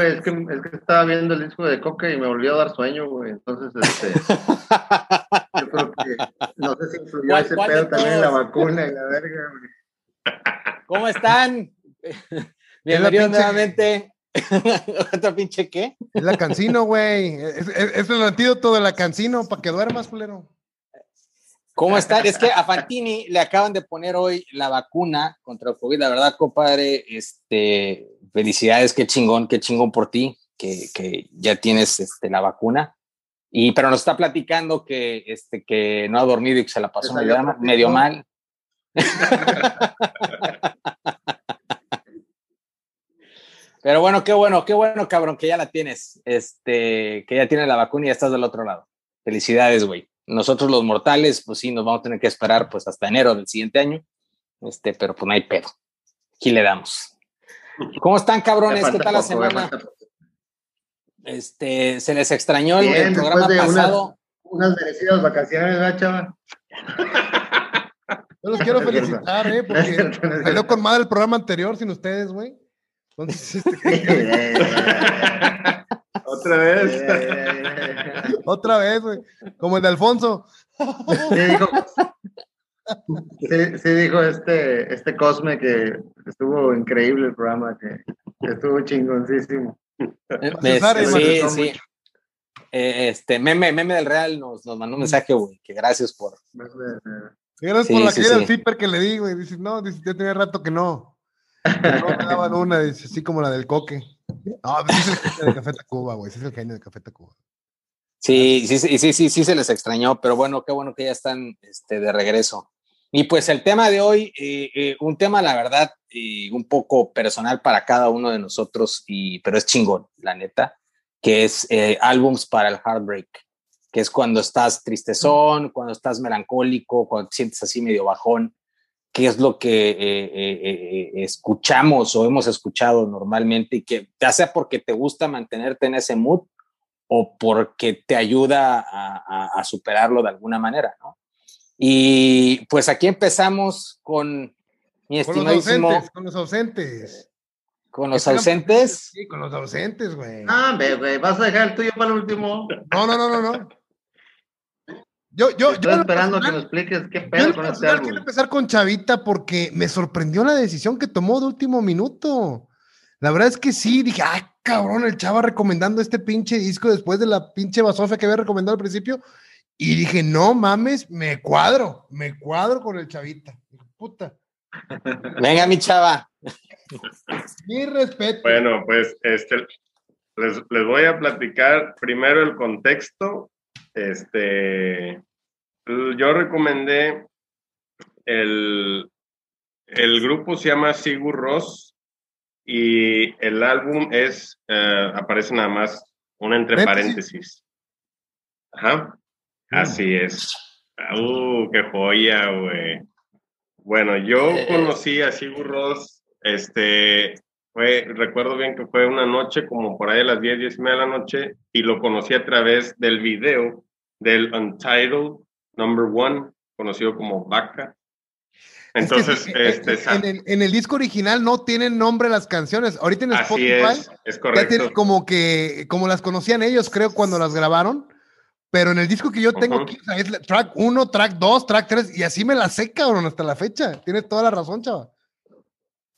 Güey, es que, es que estaba viendo el disco de Coque y me volvió a dar sueño, güey. Entonces, este. yo creo que. No sé si influyó ese pedo también en la vacuna y la verga, güey. ¿Cómo están? Bienvenidos nuevamente. ¿Otro pinche qué? Es la cancino, güey. Es, es, es, el antídoto de la cancino para que duermas, culero. ¿Cómo están? Es que a Fantini le acaban de poner hoy la vacuna contra el COVID. La verdad, compadre, este, felicidades, qué chingón, qué chingón por ti, que, que ya tienes este, la vacuna. Y, pero nos está platicando que, este, que no ha dormido y que se la pasó medio, medio mal. Pero bueno, qué bueno, qué bueno, cabrón, que ya la tienes, este, que ya tienes la vacuna y ya estás del otro lado. Felicidades, güey. Nosotros los mortales, pues sí, nos vamos a tener que esperar pues hasta enero del siguiente año, este, pero pues no hay pedo. Aquí le damos. ¿Cómo están, cabrones? ¿Qué tal la semana? Este, se les extrañó el, el programa pasado. Unas, unas, merecidas vacaciones, ¿verdad, chava? Yo los quiero felicitar, ¿eh? Porque salió con madre el programa anterior sin ustedes, güey. Entonces, este... Otra vez. Otra vez, güey. Como el de Alfonso. Sí dijo, sí, sí dijo este, este Cosme que estuvo increíble el programa, que, que estuvo chingoncísimo. César, sí, sí. Eh, este meme, meme del Real nos, nos mandó un mensaje, güey, que gracias por. Gracias sí, por la sí, del zipper que le di, güey. Dice, no, dice, ya tenía rato que no. Que no me daban una, dice, así como la del coque. No, pues es el genio de Café Tacuba, güey. Es el genio de Café Tacuba. Sí, sí, sí, sí, sí, sí se les extrañó, pero bueno, qué bueno que ya están este, de regreso. Y pues el tema de hoy, eh, eh, un tema, la verdad, eh, un poco personal para cada uno de nosotros, y, pero es chingón, la neta, que es eh, álbums para el heartbreak, que es cuando estás tristezón, cuando estás melancólico, cuando te sientes así medio bajón, qué es lo que escuchamos o hemos escuchado normalmente y que ya sea porque te gusta mantenerte en ese mood o porque te ayuda a, a, a superarlo de alguna manera, ¿no? Y pues aquí empezamos con mi estimadísimo. Con los ausentes. Con los ausentes. Sí, con los ausentes, güey. Ah, güey, vas a dejar el tuyo para el último. No, no, no, no, no. Yo, yo, Estoy yo esperando personal, que me expliques qué pedo con este álbum. Quiero empezar con Chavita porque me sorprendió la decisión que tomó de último minuto. La verdad es que sí, dije, ay, cabrón, el chava recomendando este pinche disco después de la pinche basofia que había recomendado al principio. Y dije, no mames, me cuadro, me cuadro con el chavita. Puta. Venga, mi chava. Mi respeto. Bueno, pues este, les, les, voy a platicar primero el contexto. Este, yo recomendé el, el grupo se llama Sigur Ross y el álbum es, uh, aparece nada más un entre paréntesis. Ajá. Así es. Uh, qué joya, güey. Bueno, yo Eh. conocí a Sigur Ross, este, fue, recuerdo bien que fue una noche como por ahí a las 10, 10 y media de la noche, y lo conocí a través del video del Untitled Number One, conocido como Vaca. Entonces, es que, este, en, el, en, el, disco original no tienen nombre las canciones. Ahorita en así Spotify es, es correcto. ya tienen como que, como las conocían ellos, creo, cuando las grabaron. Pero en el disco que yo tengo uh -huh. aquí, o sea, es track 1, track 2, track 3, y así me la sé, cabrón, hasta la fecha. Tienes toda la razón, chava.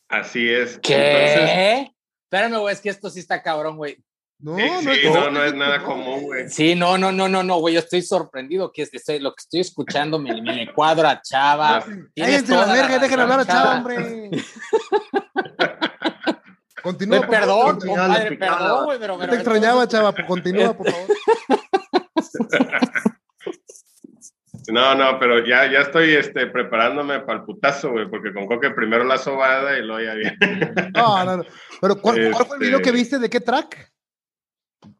Así es. ¿Qué? Entonces... Espérame, güey, es que esto sí está cabrón, güey. No, sí, no, sí, es, no, no, es nada común, güey. Sí, no, no, no, no, no, güey. Yo estoy sorprendido que estoy, lo que estoy escuchando me, me cuadro a Chava. Cállense la verga, dejen hablar a Chava, hombre. Continúa. Me perdón, compadre, perdón, güey, pero, pero. Te extrañaba, Chava, pues continúa, por favor. No, no, pero ya, ya estoy este, preparándome para el putazo, güey, porque con Coque primero la sobada y luego ya viene. No, no, no. Pero ¿cuál, este... ¿cuál, fue el video que viste? ¿De qué track?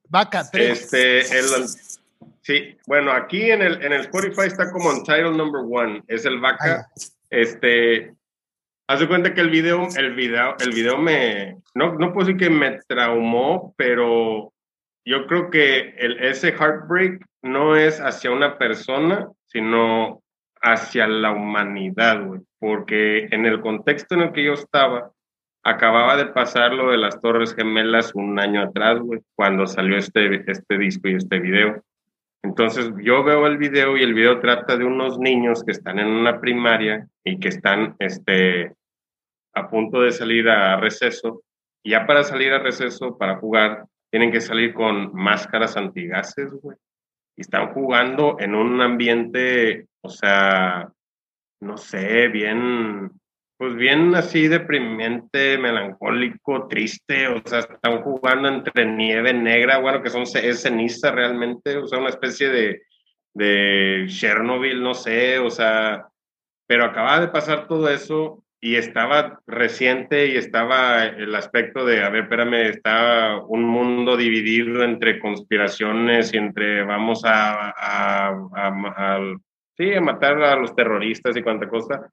Vaca 3. Este, el, sí, bueno, aquí en el, en el Spotify está como en title number one, es el Vaca. Ah, este, haz de cuenta que el video, el video, el video me, no, no puedo decir que me traumó, pero yo creo que el, ese heartbreak no es hacia una persona, sino hacia la humanidad, güey. Porque en el contexto en el que yo estaba, acababa de pasar lo de las Torres Gemelas un año atrás, güey, cuando salió este, este disco y este video. Entonces yo veo el video y el video trata de unos niños que están en una primaria y que están este, a punto de salir a receso. Y ya para salir a receso, para jugar, tienen que salir con máscaras antigases, güey. Y están jugando en un ambiente, o sea, no sé, bien, pues bien así deprimente, melancólico, triste, o sea, están jugando entre nieve negra, bueno, que son es ceniza realmente, o sea, una especie de, de Chernobyl, no sé, o sea, pero acaba de pasar todo eso y estaba reciente y estaba el aspecto de, a ver, espérame, está un mundo dividido entre conspiraciones y entre vamos a, a, a, a sí, a matar a los terroristas y cuánta cosa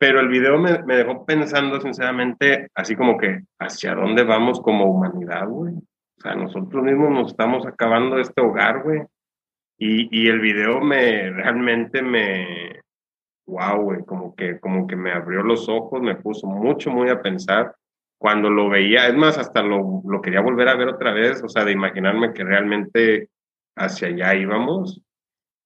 pero el video me, me, dejó pensando sinceramente, así como que, ¿hacia dónde vamos como humanidad, güey? O sea, nosotros mismos nos estamos acabando este hogar, güey. Y, y el video me, realmente me, wow, güey, como que, como que me abrió los ojos, me puso mucho, muy a pensar. Cuando lo veía, es más, hasta lo, lo quería volver a ver otra vez, o sea, de imaginarme que realmente hacia allá íbamos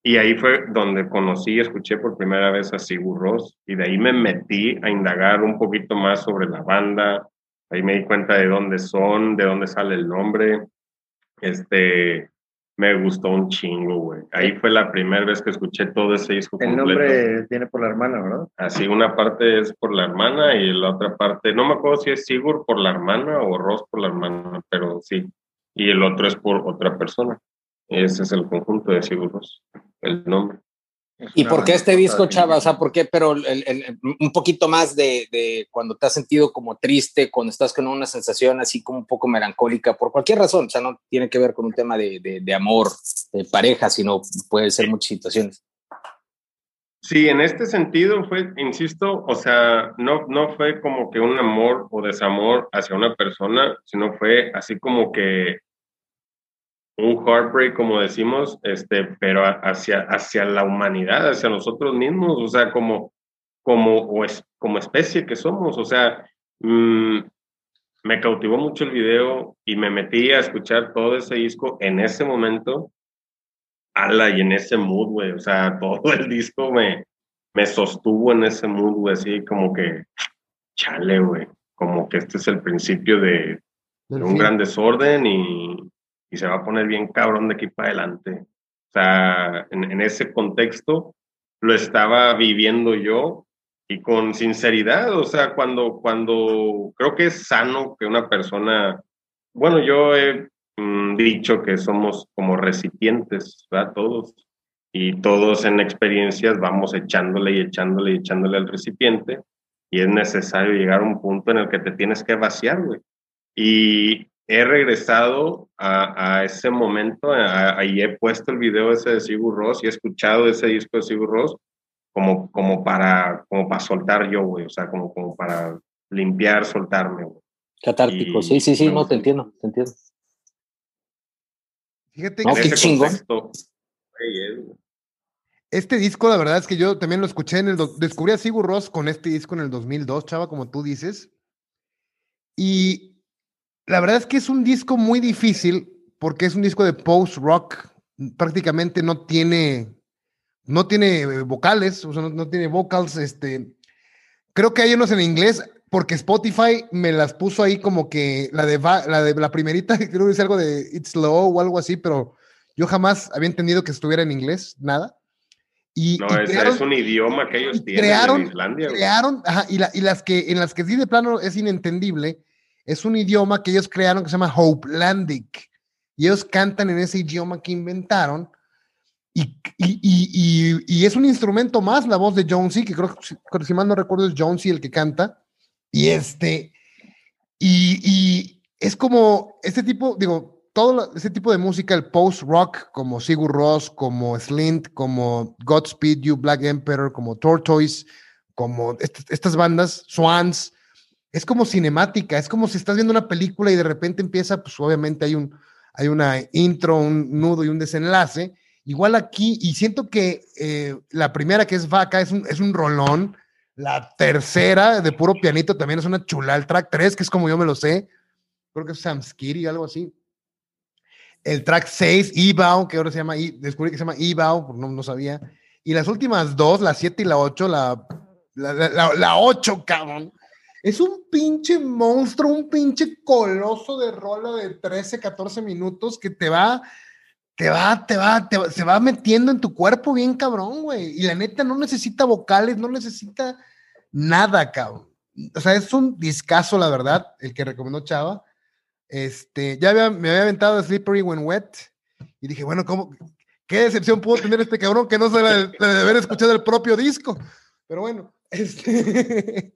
y ahí fue donde conocí y escuché por primera vez a Sigur Ross y de ahí me metí a indagar un poquito más sobre la banda. Ahí me di cuenta de dónde son, de dónde sale el nombre. Este, me gustó un chingo, güey. Ahí fue la primera vez que escuché todo ese disco El nombre tiene por la hermana, ¿verdad? Así, una parte es por la hermana y la otra parte, no me acuerdo si es Sigur por la hermana o Ross por la hermana, pero sí. Y el otro es por otra persona. Ese es el conjunto de Sigur Ross el nombre. ¿Y por qué este disco, Chava? O sea, ¿por qué? Pero un poquito más de, cuando te has sentido como triste, cuando estás con una sensación así como un poco melancólica, por cualquier razón. O sea, no tiene que ver con un tema de, de amor, de pareja, sino puede ser muchas situaciones. Sí, en este sentido fue, insisto, o sea, no, no fue como que un amor o desamor hacia una persona, sino fue así como que un heartbreak, como decimos, este, pero hacia, hacia la humanidad, hacia nosotros mismos, o sea, como, como, es, como especie que somos, o sea, mm, me cautivó mucho el video y me metí a escuchar todo ese disco en ese momento, ala, y en ese mood, güey, o sea, todo el disco me, me sostuvo en ese mood, güey, así como que, chale, güey, como que este es el principio de un gran desorden y y se va a poner bien cabrón de aquí para adelante. O sea, en, ese contexto lo estaba viviendo yo y con sinceridad, o sea, cuando, cuando creo que es sano que una persona, bueno, yo he mm, dicho que somos como recipientes, ¿verdad? Todos, y todos en experiencias vamos echándole y echándole y echándole al recipiente, y es necesario llegar a un punto en el que te tienes que vaciar, güey. Y he regresado a, a ese momento, ahí he puesto el video ese de Sigur Ross y he escuchado ese disco de Sigur Ross como, como, para, como para soltar yo, güey, o sea, como, como para limpiar, soltarme, güey. Catártico, sí, sí, sí, no, te entiendo, te entiendo. Fíjate que qué chingo. Este disco, la verdad es que yo también lo escuché en el. Descubrí a Sigur Ross con este disco en el 2002, chava, como tú dices. Y la verdad es que es un disco muy difícil porque es un disco de post-rock. Prácticamente no tiene, no tiene eh, vocales, o sea, no, tiene vocals. Este, creo que hay unos en inglés porque Spotify me las puso ahí como que la de la, de, la primerita, creo que es algo de It's Slow o algo así, pero yo jamás había entendido que estuviera en inglés, nada. Y, no, es un idioma que ellos tienen crearon, en Islandia. Crearon, ajá, y, y, las que, en las que sí de plano es inentendible, es un idioma que ellos crearon que se llama Hopelandic. Y ellos cantan en ese idioma que inventaron. Y, y, es un instrumento más la voz de Jonesy, que creo que si mal no recuerdo es Jonesy el que canta. Y este, y, es como este tipo, digo, todo ese tipo de música, el post-rock, como Sigur Ross, como Slint, como Godspeed You, Black Emperor, como Tortoise, como estas bandas, Swans, es como cinemática, es como si estás viendo una película y de repente empieza, pues obviamente hay un, hay una intro, un nudo y un desenlace. Igual aquí, y siento que eh, la primera que es Vaca es un, es un rolón, La tercera, de puro pianito, también es una chula. El track 3, que es como yo me lo sé. Creo que es Samskiri, algo así. El track 6, Ebao, que ahora se llama, descubrí que se llama Ebao, no, no sabía. Y las últimas dos, la 7 y la 8, la, la, la, la 8, cabrón. Es un pinche monstruo, un pinche coloso de rola de 13, 14 minutos que te va, te va, te va, te va, se va metiendo en tu cuerpo bien cabrón, güey. Y la neta no necesita vocales, no necesita nada, cabrón. O sea, es un discazo, la verdad, el que recomendó Chava. Este, ya me había aventado Slippery When Wet y dije, bueno, ¿cómo, qué decepción pudo tener este cabrón que no se de, de haber escuchado el propio disco. Pero bueno, este...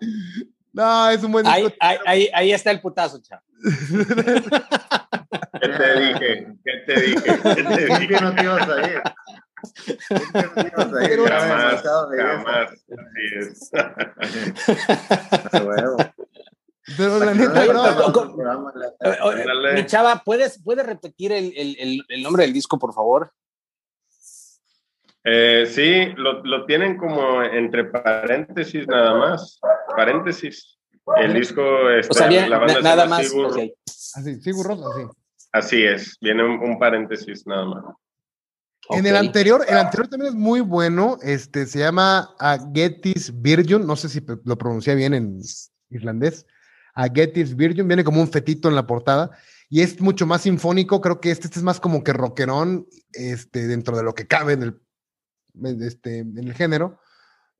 no, es un buen disco. Ahí, ahí, ahí está el putazo, chavo. ¿Qué te dije? ¿Qué te dije? ¿Qué te dije? que no te ibas a ir? Jamás, jamás. Así es. Pero la neta, Mi chava, ¿puedes, ¿puedes repetir el, el, el, nombre del disco, por favor? Eh, sí, lo, lo, tienen como entre paréntesis nada más. Paréntesis. El disco está o sea, bien, la banda nada más. Sigur, okay. Así, Sigur Ross, así. Así es, viene un, un paréntesis nada más. En el anterior, el anterior también es muy bueno. Este se llama Agetis Virgin, no sé si lo pronuncié bien en irlandés. Agetis Virgin, viene como un fetito en la portada y es mucho más sinfónico. Creo que este, este es más como que rockerón, este, dentro de lo que cabe en el, este, en el género.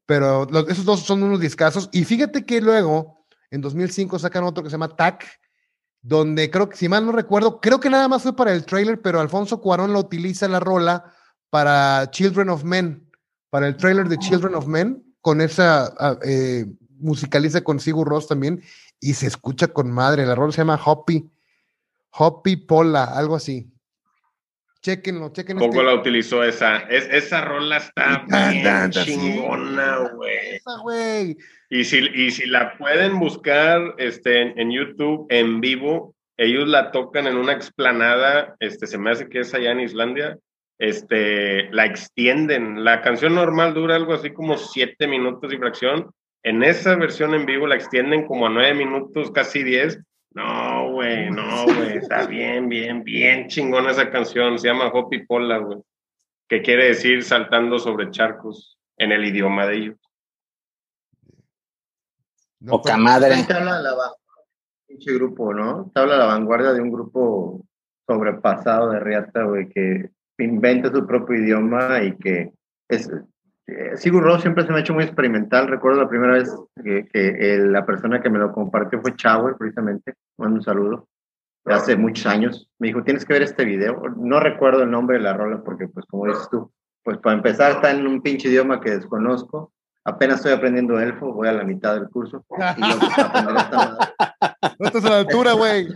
Pero los, esos dos son unos discazos. Y fíjate que luego, en 2005, sacan otro que se llama TAC, donde creo que, si mal no recuerdo, creo que nada más fue para el trailer, pero Alfonso Cuarón lo utiliza la rola para Children of Men, para el trailer de Children of Men, con esa, eh, musicaliza con Sigur Ross también, y se escucha con madre. La rola se llama Hoppy, Hoppy Pola, algo así. Chequenlo, chequenlo. Poco este. la utilizó esa. Es, esa rola está bien chingona, güey. Y si, y si la pueden buscar este, en, en, YouTube en vivo, ellos la tocan en una explanada, este, se me hace que es allá en Islandia, este, la extienden. La canción normal dura algo así como siete minutos y fracción. En esa versión en vivo la extienden como a nueve minutos, casi diez, no, güey, no, güey, está bien, bien, bien chingona esa canción, se llama Hopi Pola, güey, que quiere decir saltando sobre charcos en el idioma de ellos. No, Poca madre. De la pinche grupo, ¿no? La vanguardia de un grupo sobrepasado de Riata, güey, que inventa su propio idioma y que es, eh, Sigur Rós siempre se me ha hecho muy experimental. Recuerdo la primera vez que, que el, la persona que me lo compartió fue Chauer, precisamente. Mando un saludo. Hace muchos años. Me dijo, tienes que ver este video. No recuerdo el nombre de la rola porque, pues, como dices tú, pues para empezar está en un pinche idioma que desconozco. Apenas estoy aprendiendo elfo, voy a la mitad del curso. Y yo, pues, aprender esta no estás a la altura, güey.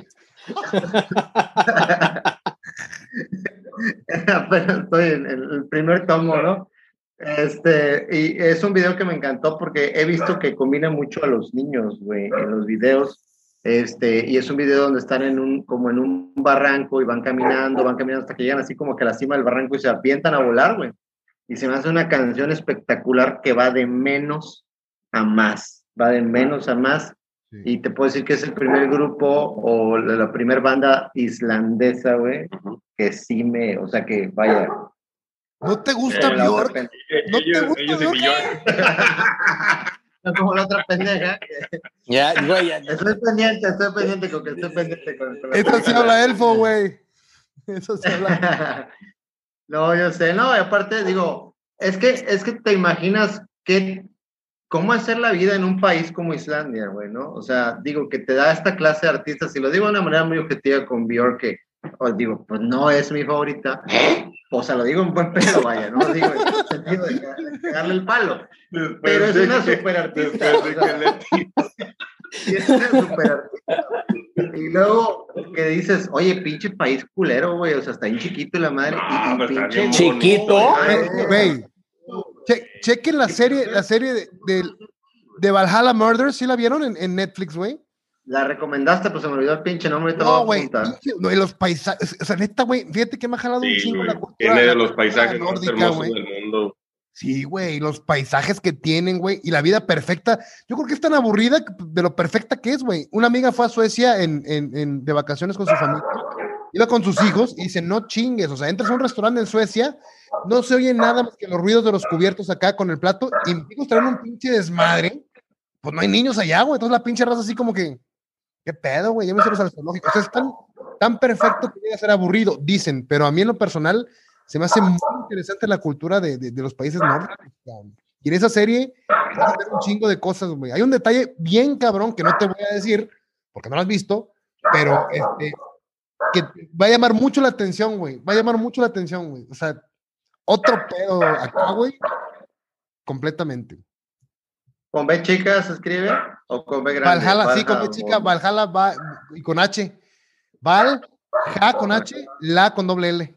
Apenas estoy en el primer tomo, ¿no? Este, y es un video que me encantó porque he visto que combina mucho a los niños, güey, en los videos. Este, y es un video donde están en un, como en un barranco y van caminando, van caminando hasta que llegan así como que a la cima del barranco y se apientan a volar, güey. Y se me hace una canción espectacular que va de menos a más, va de menos a más. Sí. Y te puedo decir que es el primer grupo o la, la primera banda islandesa, güey, uh -huh. que sí me, o sea, que vaya, ¿No te gusta eh, Bjork? ¿No ellos, te gusta ellos Bjork? No como la otra pendeja. Ya, güey, ya. Estoy pendiente, estoy pendiente con que estoy pendiente con, con Eso sí habla elfo, güey. Eso sí habla. no, yo sé, no, y aparte digo, es que, es que te imaginas que, cómo hacer la vida en un país como Islandia, güey, ¿no? O sea, digo, que te da esta clase de artistas, y lo digo de una manera muy objetiva con Bjork, que, os digo, pues no es mi favorita, o sea, lo digo en buen pedo, vaya, no lo digo en el sentido de, darle el palo. Después Pero es una que- super artista. después de que le- Y es una super artista. Y luego que dices, oye, pinche país culero, güey, o sea, está bien chiquito la madre. Ah, y, pinche Chiquito. Güey, che- chequen la serie, la serie de, de, de Valhalla Murder, ¿sí la vieron en, en Netflix, güey? La recomendaste, pues se me olvidó el pinche nombre. No, güey. No, y los paisajes, o sea, neta, güey, fíjate que me ha jalado un Sí, chingo güey. la cultura. Tiene de los paisajes más hermosos del mundo. Sí, güey, los paisajes que tienen, güey, y la vida perfecta. Yo creo que es tan aburrida de lo perfecta que es, güey. Una amiga fue a Suecia en, en, en, de vacaciones con su familia, iba con sus hijos y dice, no chingues, o sea, entras a un restaurante en Suecia, no se oye nada más que los ruidos de los cubiertos acá con el plato, y mis hijos traen un pinche desmadre, pues no hay niños allá, güey, entonces la pinche raza así como que, ¿qué pedo, güey? Ya me los al zoológico. O sea, es tan, tan perfecto que llega a ser aburrido, dicen, pero a mí en lo personal se me hace muy interesante la cultura de, de, de los países nórdicos. Y en esa serie vas a ver un chingo de cosas, güey. Hay un detalle bien cabrón que no te voy a decir, porque no lo has visto, pero este, que va a llamar mucho la atención, güey. Va a llamar mucho la atención, güey. O sea, otro pedo acá, güey. Completamente. ¿Con B chica se escribe? ¿O con B grande? Valhalla, sí, con B chica, Valhalla va y con H. Val, Ja con H, La con doble L.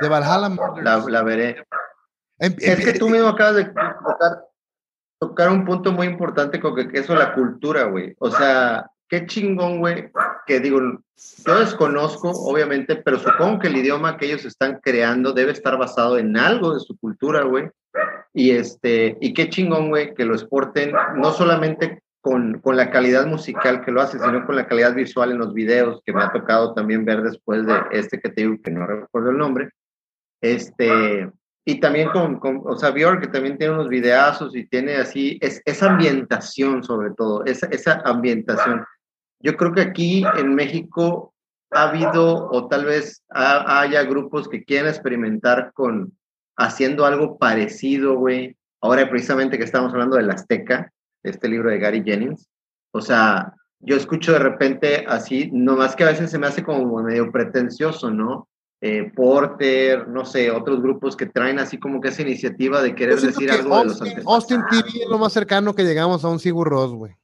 De Valhalla La, la veré. Em, es em, que tú mismo acabas de tocar, tocar un punto muy importante con que, que eso la cultura, güey. O sea, qué chingón, güey, que digo, yo desconozco, obviamente, pero supongo que el idioma que ellos están creando debe estar basado en algo de su cultura, güey. Y este, y qué chingón, güey, que lo exporten, no solamente con, con, la calidad musical que lo hace, sino con la calidad visual en los videos que me ha tocado también ver después de este que te digo que no recuerdo el nombre. Este, y también con, con o sea, que también tiene unos videazos y tiene así, es, esa ambientación sobre todo, esa, esa ambientación. Yo creo que aquí en México ha habido o tal vez haya grupos que quieren experimentar con haciendo algo parecido, güey. Ahora precisamente que estamos hablando del Azteca, este libro de Gary Jennings. O sea, yo escucho de repente así, nomás que a veces se me hace como medio pretencioso, ¿no? eh, Porter, no sé, otros grupos que traen así como que esa iniciativa de querer decir algo Austin, de los antepasados. Austin TV es lo más cercano que llegamos a un Sigur Ross, güey.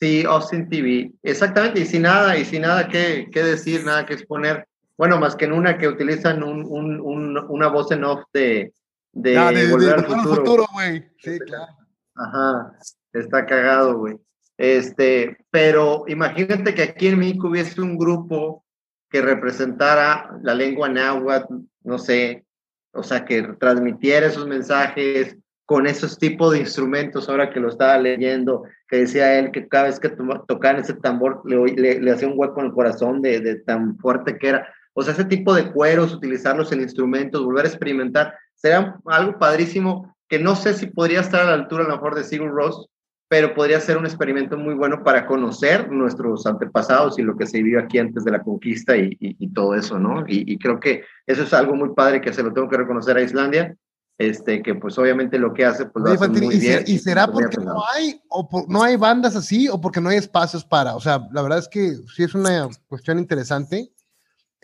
Sí, Austin TV, exactamente, y sin nada, y sin nada que, que, decir, nada que exponer. Bueno, más que en una que utilizan un, un, un, una voz en off de, de, ah, de volver de, al futuro. güey. Sí, claro. Ajá, está cagado, güey. Este, pero imagínate que aquí en México hubiese un grupo que representara la lengua náhuatl, no sé, o sea, que transmitiera esos mensajes con esos tipos de instrumentos, ahora que lo estaba leyendo, que decía él que cada vez que to tocaban ese tambor le, le, le, hacía un hueco en el corazón de, de, tan fuerte que era. O sea, ese tipo de cueros, utilizarlos en instrumentos, volver a experimentar, sería algo padrísimo que no sé si podría estar a la altura a lo mejor de Sigur Ross, pero podría ser un experimento muy bueno para conocer nuestros antepasados y lo que se vivió aquí antes de la conquista y, y, y todo eso, ¿no? Y, y, creo que eso es algo muy padre que se lo tengo que reconocer a Islandia, este, que pues obviamente lo que hace, pues lo hace muy y, bien. ¿Y será porque no hay, o por, no hay bandas así o porque no hay espacios para? O sea, la verdad es que sí es una cuestión interesante.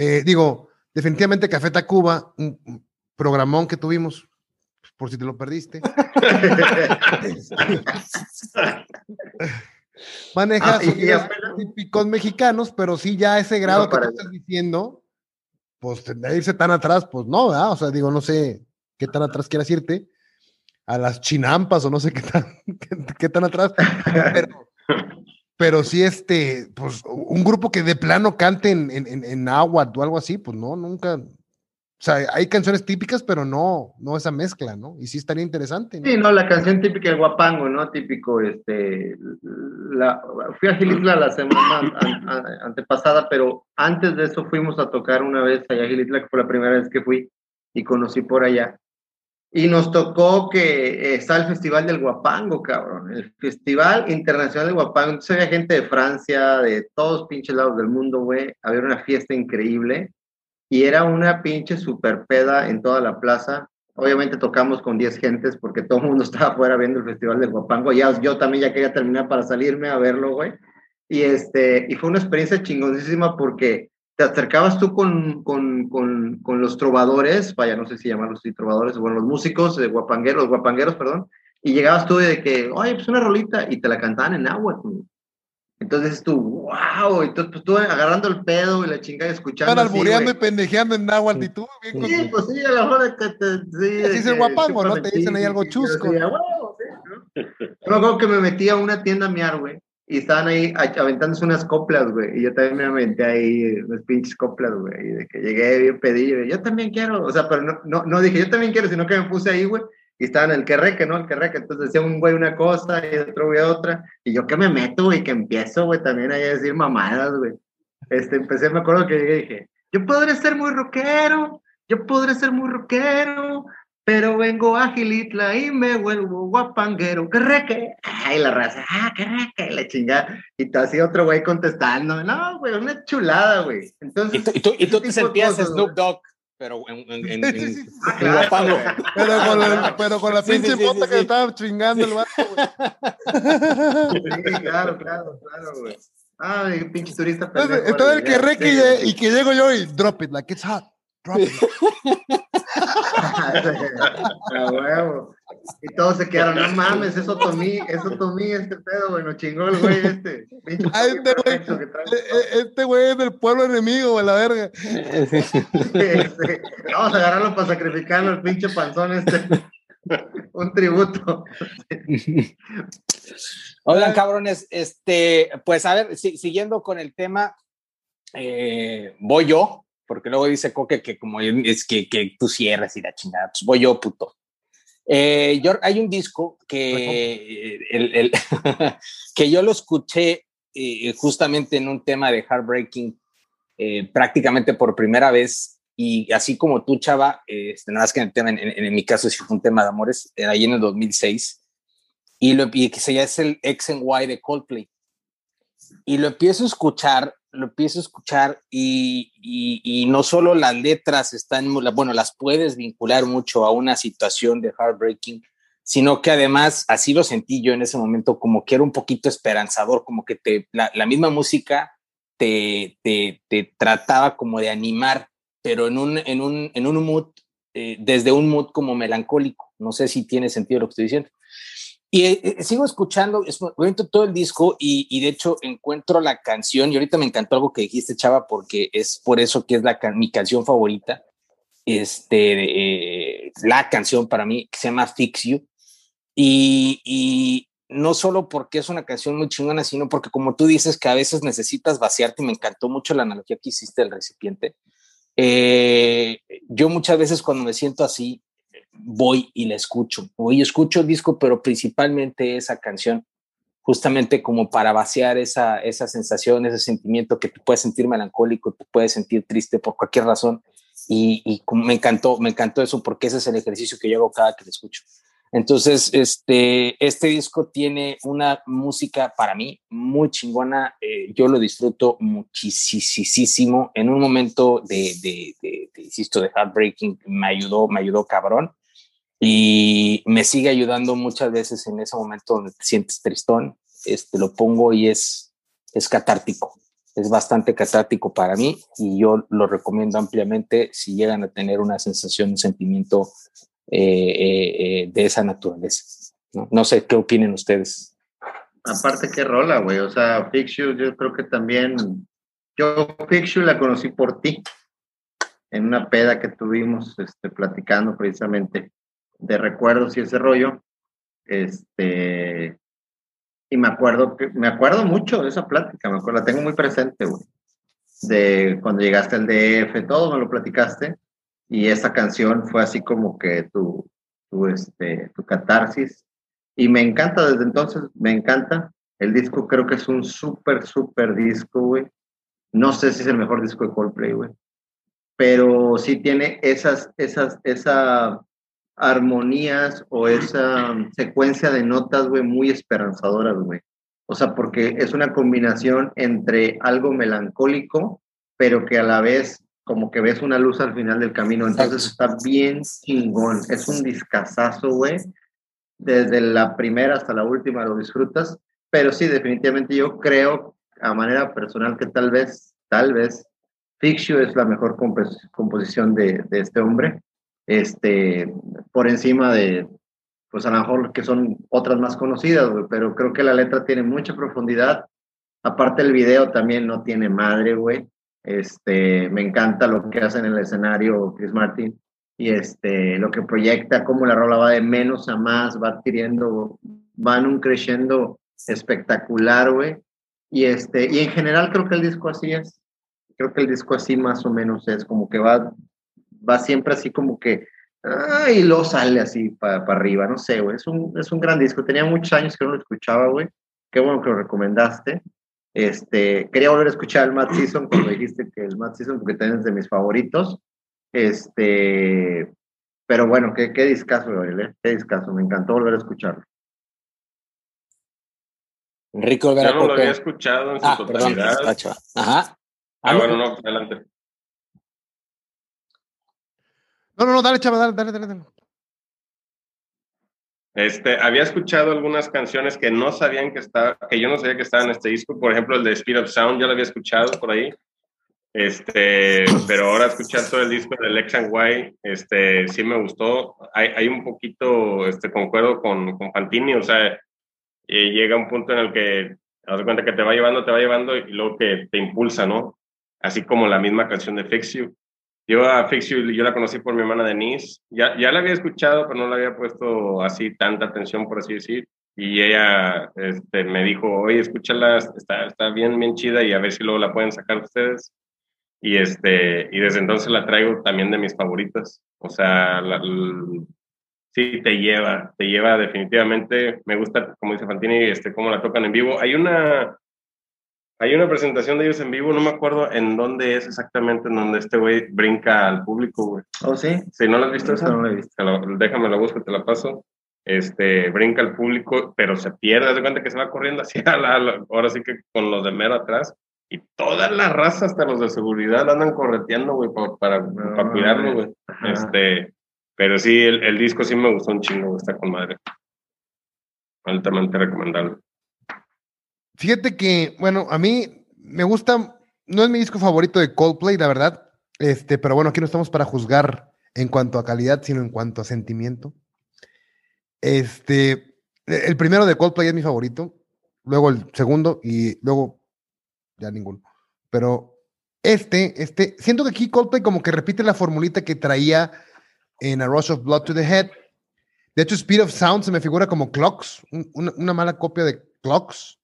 Eh, digo, definitivamente Café Tacuba, un programón que tuvimos, por si te lo perdiste. Maneja ah, típicos mexicanos, pero sí ya ese grado no, que tú estás diciendo, pues de irse tan atrás, pues no, ¿verdad? O sea, digo, no sé qué tan atrás quieras irte, a las chinampas o no sé qué tan, qué, qué tan atrás, pero, pero sí, este, pues un grupo que de plano cante en, en, en agua o algo así, pues no, nunca, o sea, hay canciones típicas, pero no, no esa mezcla, ¿no? Y sí estaría interesante. Sí, no, la canción típica del guapango, ¿no? Típico, este, la, fui a Gilitla la semana an, an, antepasada, pero antes de eso fuimos a tocar una vez allá a Gilitla, que fue la primera vez que fui y conocí por allá. Y nos tocó que está el Festival del Guapango, cabrón. El Festival Internacional del Guapango. Entonces había gente de Francia, de todos pinches lados del mundo, güey. Había una fiesta increíble y era una pinche super peda en toda la plaza. Obviamente tocamos con 10 gentes porque todo el mundo estaba afuera viendo el Festival del Guapango. Ya, yo también ya quería terminar para salirme a verlo, güey. Y, este, y fue una experiencia chingonísima porque te acercabas tú con, con, con, con los trovadores, vaya, no sé si llamarlos así trovadores, bueno, los músicos, de guapangueros, guapangueros, perdón, y llegabas tú de que, oye, pues una rolita, y te la cantaban en agua, tú. Entonces tú, wow, entonces pues, tú agarrando el pedo y la chingada escuchando. Están albureando y pendejeando en náhuatl y tú. Bien sí, pues sí, a lo mejor que te. Sí, Así es el guapango, ¿no? Te dicen ahí algo chusco. Yo, wow, sí, ¿no? Yo me acuerdo que me metí a una tienda a miar, güey. Y estaban ahí aventándose unas coplas, güey. Y yo también me aventé ahí unas pinches coplas, güey. Y de que llegué bien pedí, yo también quiero. O sea, pero no, no, no dije yo también quiero, sino que me puse ahí, güey. Y estaban el querreque, ¿no? El querreque. Entonces decía un güey una cosa y otro güey otra. Y yo que me meto, güey, que empiezo, güey, también ahí a decir mamadas, güey. Este, empecé, me acuerdo que llegué y dije, yo podré ser muy rockero, yo podré ser muy rockero, pero vengo a Gilitla y me vuelvo guapanguero. ¿Qué reque? Ay, la raza, ah, qué reque, la chingada. Y tú así otro güey contestando, no, güey, una chulada, güey. Entonces, y tú, y tú, te sentías Snoop Dogg, pero en, en, en, ah, guapango. Pero con la, pero con la pinche sí, que estaba chingando el vato, güey. Sí, claro, claro, claro, güey. Ah, pinche turista. Entonces, entonces el que reque y, y que llego yo y drop it like it's hot. Y todos se quedaron, no mames, eso tomí, eso tomí, este pedo, bueno, chingó el güey este. Ah, este güey, e, e, este güey es del pueblo enemigo, güey, la verga. vamos a agarrarlo para sacrificarlo, el pinche panzón este. Un tributo. Oigan, cabrones, este, pues a ver, siguiendo con el tema, eh, voy yo porque luego dice Coque que como es que, que tú cierres y la chingada, pues voy yo, puto. Eh, yo, hay un disco que, el, el que yo lo escuché eh, justamente en un tema de Heartbreaking eh, prácticamente por primera vez y así como tú, Chava, este, nada más que en, el tema, en, en, mi caso sí fue un tema de amores, era ahí en el 2006 y, lo, y que se llama es el X and Y de Coldplay. Y lo empiezo a escuchar lo empiezo a escuchar y, y, no solo las letras están, bueno, las puedes vincular mucho a una situación de heartbreaking, sino que además, así lo sentí yo en ese momento, como que era un poquito esperanzador, como que te, la, misma música te, te, te, trataba como de animar, pero en un, en un, en un mood, eh, desde un mood como melancólico. No sé si tiene sentido lo que estoy diciendo. Y eh, eh, sigo escuchando, escucho todo el disco y, y, de hecho encuentro la canción y ahorita me encantó algo que dijiste, Chava, porque es por eso que es la, mi canción favorita, este, eh, la canción para mí, que se llama Fix You. Y, y, no solo porque es una canción muy chingona, sino porque como tú dices que a veces necesitas vaciarte, y me encantó mucho la analogía que hiciste del recipiente. yo muchas veces cuando me siento así, voy y la escucho. Voy y escucho el disco, pero principalmente esa canción, justamente como para vaciar esa, esa sensación, ese sentimiento que te puedes sentir melancólico, te puedes sentir triste por cualquier razón. Y, y me encantó, me encantó eso porque ese es el ejercicio que yo hago cada que lo escucho. Entonces, este, este disco tiene una música para mí muy chingona. Eh, yo lo disfruto muchísimo. En un momento de, de, de, de, insisto, de heartbreaking, me ayudó, me ayudó cabrón y me sigue ayudando muchas veces en ese momento donde te sientes tristón. Este, lo pongo y es, es catártico. Es bastante catártico para mí y yo lo recomiendo ampliamente si llegan a tener una sensación, un sentimiento eh, eh, eh, de esa naturaleza. ¿no? no sé qué opinen ustedes. Aparte, qué rola, güey. O sea, Fix You, yo creo que también. Yo Fix You la conocí por ti en una peda que tuvimos este, platicando precisamente de recuerdos y ese rollo. Este, y me acuerdo me acuerdo mucho de esa plática, me acuerdo, la tengo muy presente, güey. De cuando llegaste al DF, todo me lo platicaste. Y esa canción fue así como que tu, tu, este, tu catarsis. Y me encanta desde entonces, me encanta. El disco creo que es un súper, súper disco, güey. No sé si es el mejor disco de Coldplay, güey. Pero sí tiene esas, esas, esa armonías o esa secuencia de notas, güey, muy esperanzadoras, güey. O sea, porque es una combinación entre algo melancólico, pero que a la vez como que ves una luz al final del camino. Entonces está bien chingón. Es un discazazo, güey. Desde la primera hasta la última lo disfrutas. Pero sí, definitivamente yo creo a manera personal que tal vez, tal vez, Fix es la mejor composición de, de este hombre este, por encima de, pues a lo mejor que son otras más conocidas, pero creo que la letra tiene mucha profundidad. Aparte el video también no tiene madre, güey. Este, me encanta lo que hacen en el escenario Chris Martin y este, lo que proyecta, cómo la rola va de menos a más, va adquiriendo, van un creciendo espectacular, güey. Y, este, y en general creo que el disco así es. Creo que el disco así más o menos es como que va, va siempre así como que, ah, y luego sale así para arriba, no sé, güey. Es un, es un gran disco. Tenía muchos años que no lo escuchaba, güey. Qué bueno que lo recomendaste. Este, quería volver a escuchar el Matt Season cuando dijiste que el Matt Season, porque también es de mis favoritos. Este, pero bueno, qué, qué discazo, ¿eh? qué discazo. Me encantó volver a escucharlo. Enrico Yo no lo había escuchado en su Ah, totalidad. perdón, Ajá. ah, bueno, no, adelante. No, no, no, dale, chava, dale, dale, dale. dale. Este, había escuchado algunas canciones que no sabían que estaba, que yo no sabía que estaban en este disco. Por ejemplo, el de Speed of Sound, ya lo había escuchado por ahí. Este, pero ahora escuchar todo el disco de Lex and Y, este, sí me gustó. Hay, hay un poquito, este, concuerdo con, con Fantini, o sea, eh, llega un punto en el que te das cuenta que te va llevando, te va llevando y luego que te impulsa, ¿no? Así como la misma canción de Fix You. Yo a Fix yo la conocí por mi hermana Denise. Ya, ya la había escuchado, pero no le había puesto así tanta atención, por así decir. Y ella este, me dijo, oye, escúchala, está, está bien, bien chida y a ver si luego la pueden sacar ustedes. Y, este, y desde entonces la traigo también de mis favoritas. O sea, la, la- sí, te lleva, te lleva definitivamente. Me gusta, como dice Fantini, este, cómo la tocan en vivo. Hay una, hay una presentación de ellos en vivo, no me acuerdo en dónde es exactamente, en donde este güey brinca al público, güey. ¿Oh, sí? Si no la has visto, esa, no la he visto. la- déjame la busco, te la paso. Este, brinca al público, pero se pierde, haz de cuenta que se va corriendo hacia la, la- ahora sí que con los de mero atrás, y toda la raza, hasta los de seguridad, andan correteando, güey, pa- para, No, para cuidarlo, güey. Este, pero sí, el, el disco sí me gustó un chingo, está con madre. Altamente recomendable. Fíjate que, bueno, a mí me gusta, no es mi disco favorito de Coldplay, la verdad, este, pero bueno, aquí no estamos para juzgar en cuanto a calidad, sino en cuanto a sentimiento. Este, el primero de Coldplay es mi favorito, luego el segundo y luego ya ninguno. Pero este, este, siento que aquí Coldplay como que repite la formulita que traía en A Rush of Blood to the Head. De hecho, Speed of Sound se me figura como Clocks, un- una, una mala copia de Clocks.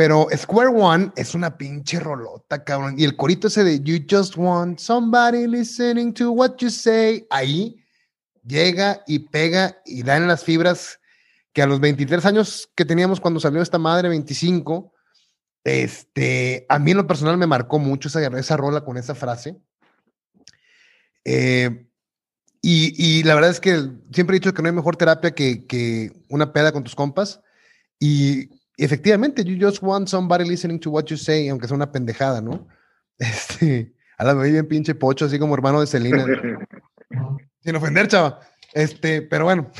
Pero Square One es una pinche rolota, cabrón. Y el corito ese de You just want somebody listening to what you say. Ahí llega y pega y da en las fibras que a los 23 años que teníamos cuando salió esta madre, 25, este, a mí en lo personal me marcó mucho esa, esa rola con esa frase. Eh, y, y la verdad es que siempre he dicho que no hay mejor terapia que, que una peda con tus compas. Y efectivamente, you just want somebody listening to what you say, aunque sea una pendejada, ¿no? Este, a la vez bien pinche pocho, así como hermano de Celina. Sin ofender, chava. Este, pero bueno.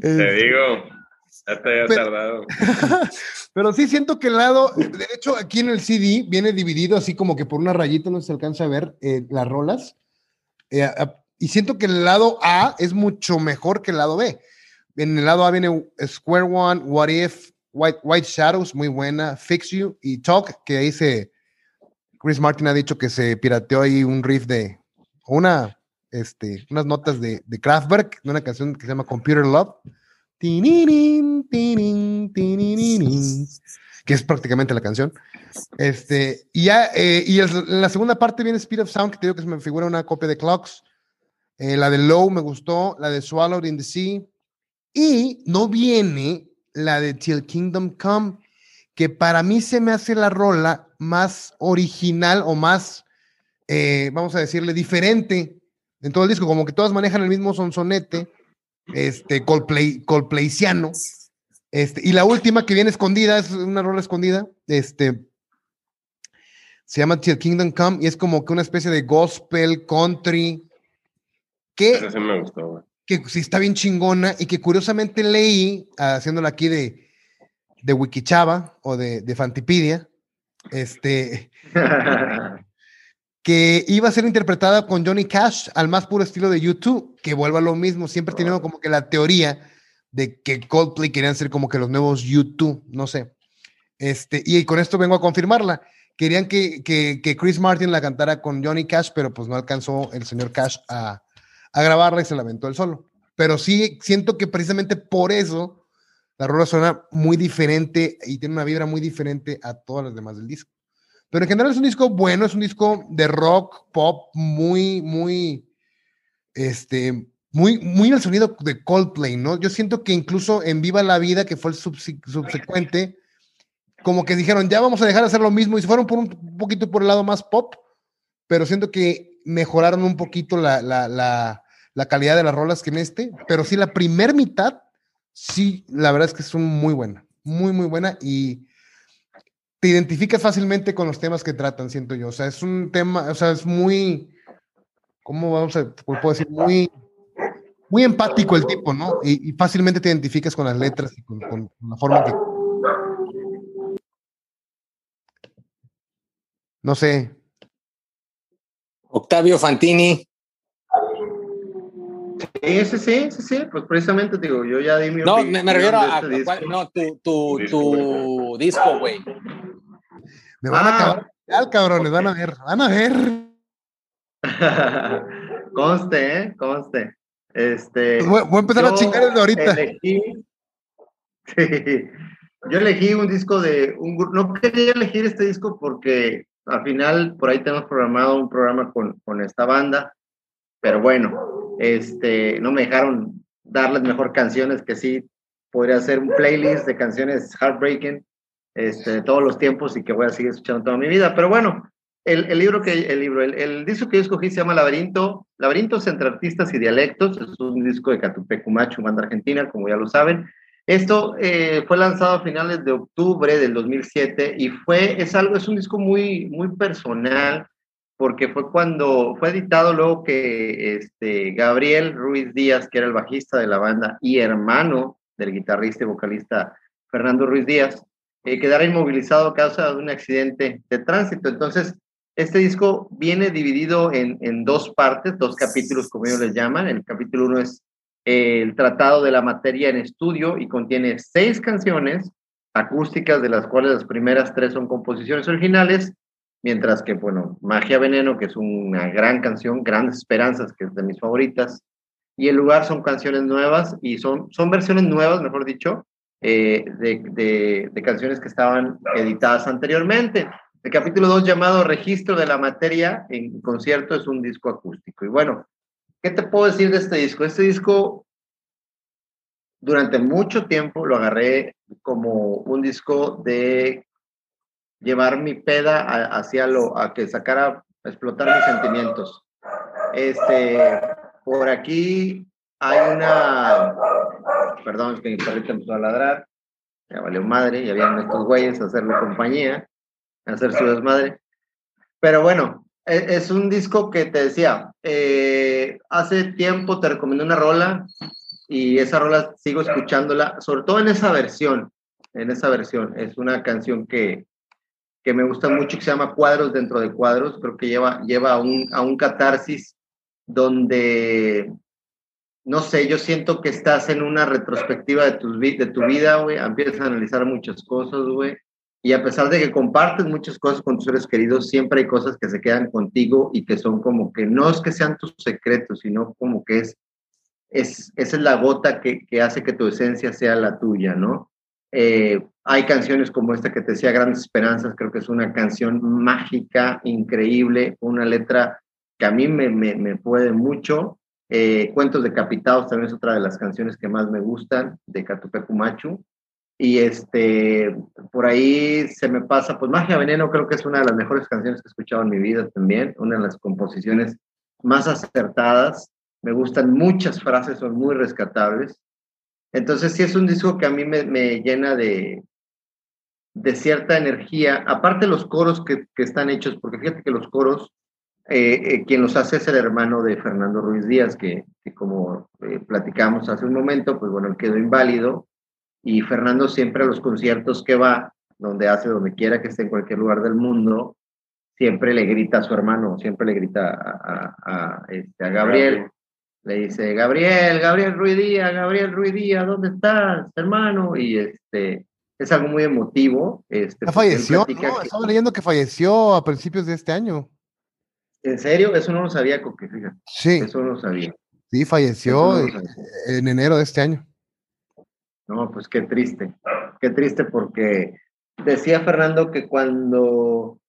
Te digo, ya te había Pero- tardado. Pero sí siento que el lado, de hecho, aquí en el CD viene dividido así como que por una rayita no se alcanza a ver eh, las rolas. Eh, a- y siento que el lado A es mucho mejor que el lado B. En el lado A viene Square One, What If, White, White Shadows, muy buena, Fix You y Talk, que ahí se. Chris Martin ha dicho que se pirateó ahí un riff de. Una, este, unas notas de, de Kraftwerk, de una canción que se llama Computer Love. Tinirin, tinin, tininirin, que es prácticamente la canción. Este, y ya, eh, y el- en la segunda parte viene Speed of Sound, que te digo que se me figura una copia de Clocks. Eh, la de Low me gustó, la de Swallowed in the Sea. Y no viene la de Till Kingdom Come, que para mí se me hace la rola más original o más, eh, vamos a decirle, diferente en todo el disco, como que todas manejan el mismo sonsonete, este, Coldplay, Coldplayciano. Este, y la última que viene escondida, es una rola escondida, este, se llama Till Kingdom Come y es como que una especie de gospel, country, que sí me gustó, güey. que sí está bien chingona y que curiosamente leí, haciéndola aquí de, de Wikichava o de, de Fantipedia, este, que iba a ser interpretada con Johnny Cash al más puro estilo de YouTube, que vuelva a lo mismo, siempre he tenido como que la teoría de que Coldplay querían ser como que los nuevos YouTube, no sé. Este, y con esto vengo a confirmarla. Querían que, que, que Chris Martin la cantara con Johnny Cash, pero pues no alcanzó el señor Cash a, a grabarla y se la aventó él solo. Pero sí siento que precisamente por eso la rola suena muy diferente y tiene una vibra muy diferente a todas las demás del disco. Pero en general es un disco bueno, es un disco de rock, pop, muy, muy, este, muy, muy el sonido de Coldplay, ¿no? Yo siento que incluso en Viva la Vida, que fue el subsecuente, como que dijeron, ya vamos a dejar de hacer lo mismo y se fueron por un, poquito por el lado más pop, pero siento que mejoraron un poquito la, la calidad de las rolas que en este, pero sí la primer mitad, sí, la verdad es que es muy buena, muy, muy buena y te identificas fácilmente con los temas que tratan, siento yo. O sea, es un tema, o sea, es muy, ¿cómo vamos a, puedo decir? Muy, muy empático el tipo, ¿no? Y, fácilmente te identificas con las letras y con, con, la forma que... No sé. Octavio Fantini. Sí, sí, sí, sí, sí, pues precisamente digo, yo ya di mi No, me, me refiero a, este no, tu, tu, tu disco, güey. Me van a ah. acabar, ya, cabrones, van a ver, van a ver. conste, ¿eh? Conste. Este, voy, a empezar a chingar desde ahorita. Elegí, sí, yo elegí un disco de un no quería elegir este disco porque al final por ahí tenemos programado un programa con, con esta banda, pero bueno, este, no me dejaron darles mejor canciones que sí podría hacer un playlist de canciones heartbreaking este, de todos los tiempos y que voy a seguir escuchando toda mi vida. Pero bueno, el, el libro que el libro, el, el, disco que yo escogí se llama Laberinto, Laberintos entre artistas y dialectos. Es un disco de Catupecumacho, banda argentina, como ya lo saben. Esto eh, fue lanzado a finales de octubre del 2007 y fue, es algo, es un disco muy, muy personal porque fue cuando fue editado luego que este, Gabriel Ruiz Díaz, que era el bajista de la banda y hermano del guitarrista y vocalista Fernando Ruiz Díaz, eh, quedara inmovilizado a causa de un accidente de tránsito. Entonces, este disco viene dividido en, en dos partes, dos capítulos, como ellos les llaman. El capítulo uno es eh, el tratado de la materia en estudio y contiene seis canciones acústicas, de las cuales las primeras tres son composiciones originales, mientras que, bueno, Magia Veneno, que es una gran canción, Grandes Esperanzas, que es de mis favoritas, y El Lugar son canciones nuevas y son, son versiones nuevas, mejor dicho, eh, de, de, canciones que estaban editadas anteriormente. El capítulo 2 llamado Registro de la Materia en concierto es un disco acústico. Y bueno, ¿qué te puedo decir de este disco? Este disco durante mucho tiempo lo agarré como un disco de llevar mi peda hacia lo, a que sacara, a explotar mis sentimientos. Este, por aquí hay una perdón, es que mi perrito empezó a ladrar, ya valió madre, y habían estos güeyes a hacerle compañía, a hacer su desmadre. Pero bueno, e, es, un disco que te decía, eh, hace tiempo te recomendé una rola y esa rola sigo escuchándola, sobre todo en esa versión, en esa versión. Es una canción que, que me gusta mucho, que se llama Cuadros dentro de Cuadros, creo que lleva, lleva a, un, a un catarsis donde no sé, yo siento que estás en una retrospectiva de tu, de tu vida, güey, empiezas a analizar muchas cosas, güey, y a pesar de que compartes muchas cosas con tus seres queridos, siempre hay cosas que se quedan contigo y que son como que no es que sean tus secretos, sino como que es, es esa es la gota que, que hace que tu esencia sea la tuya, ¿no? Eh, hay canciones como esta que te decía, Grandes Esperanzas, creo que es una canción mágica, increíble, una letra que a mí me, me, me puede mucho eh, Cuentos decapitados también es otra de las canciones que más me gustan de Catupecumachu. Y este, por ahí se me pasa, pues Magia Veneno creo que es una de las mejores canciones que he escuchado en mi vida también, una de las composiciones más acertadas. Me gustan muchas frases, son muy rescatables. Entonces sí es un disco que a mí me, me llena de, de cierta energía, aparte los coros que, que, están hechos, porque fíjate que los coros eh, eh, quien los hace es el hermano de Fernando Ruiz Díaz, que, como eh, platicamos hace un momento, pues bueno, él quedó inválido y Fernando siempre a los conciertos que va, donde hace, donde quiera que esté en cualquier lugar del mundo, siempre le grita a su hermano, siempre le grita a, este, Gabriel. Le dice, Gabriel, Gabriel Ruiz Díaz, Gabriel Ruiz Díaz, ¿dónde estás, hermano? Y este, es algo muy emotivo. Este, falleció, ¿no? Estaba leyendo que falleció a principios de este año. ¿En serio? Eso no lo sabía, Coque, Sí. Eso no lo sabía. Sí, falleció en enero de este año. No, pues qué triste, qué triste porque decía Fernando que cuando,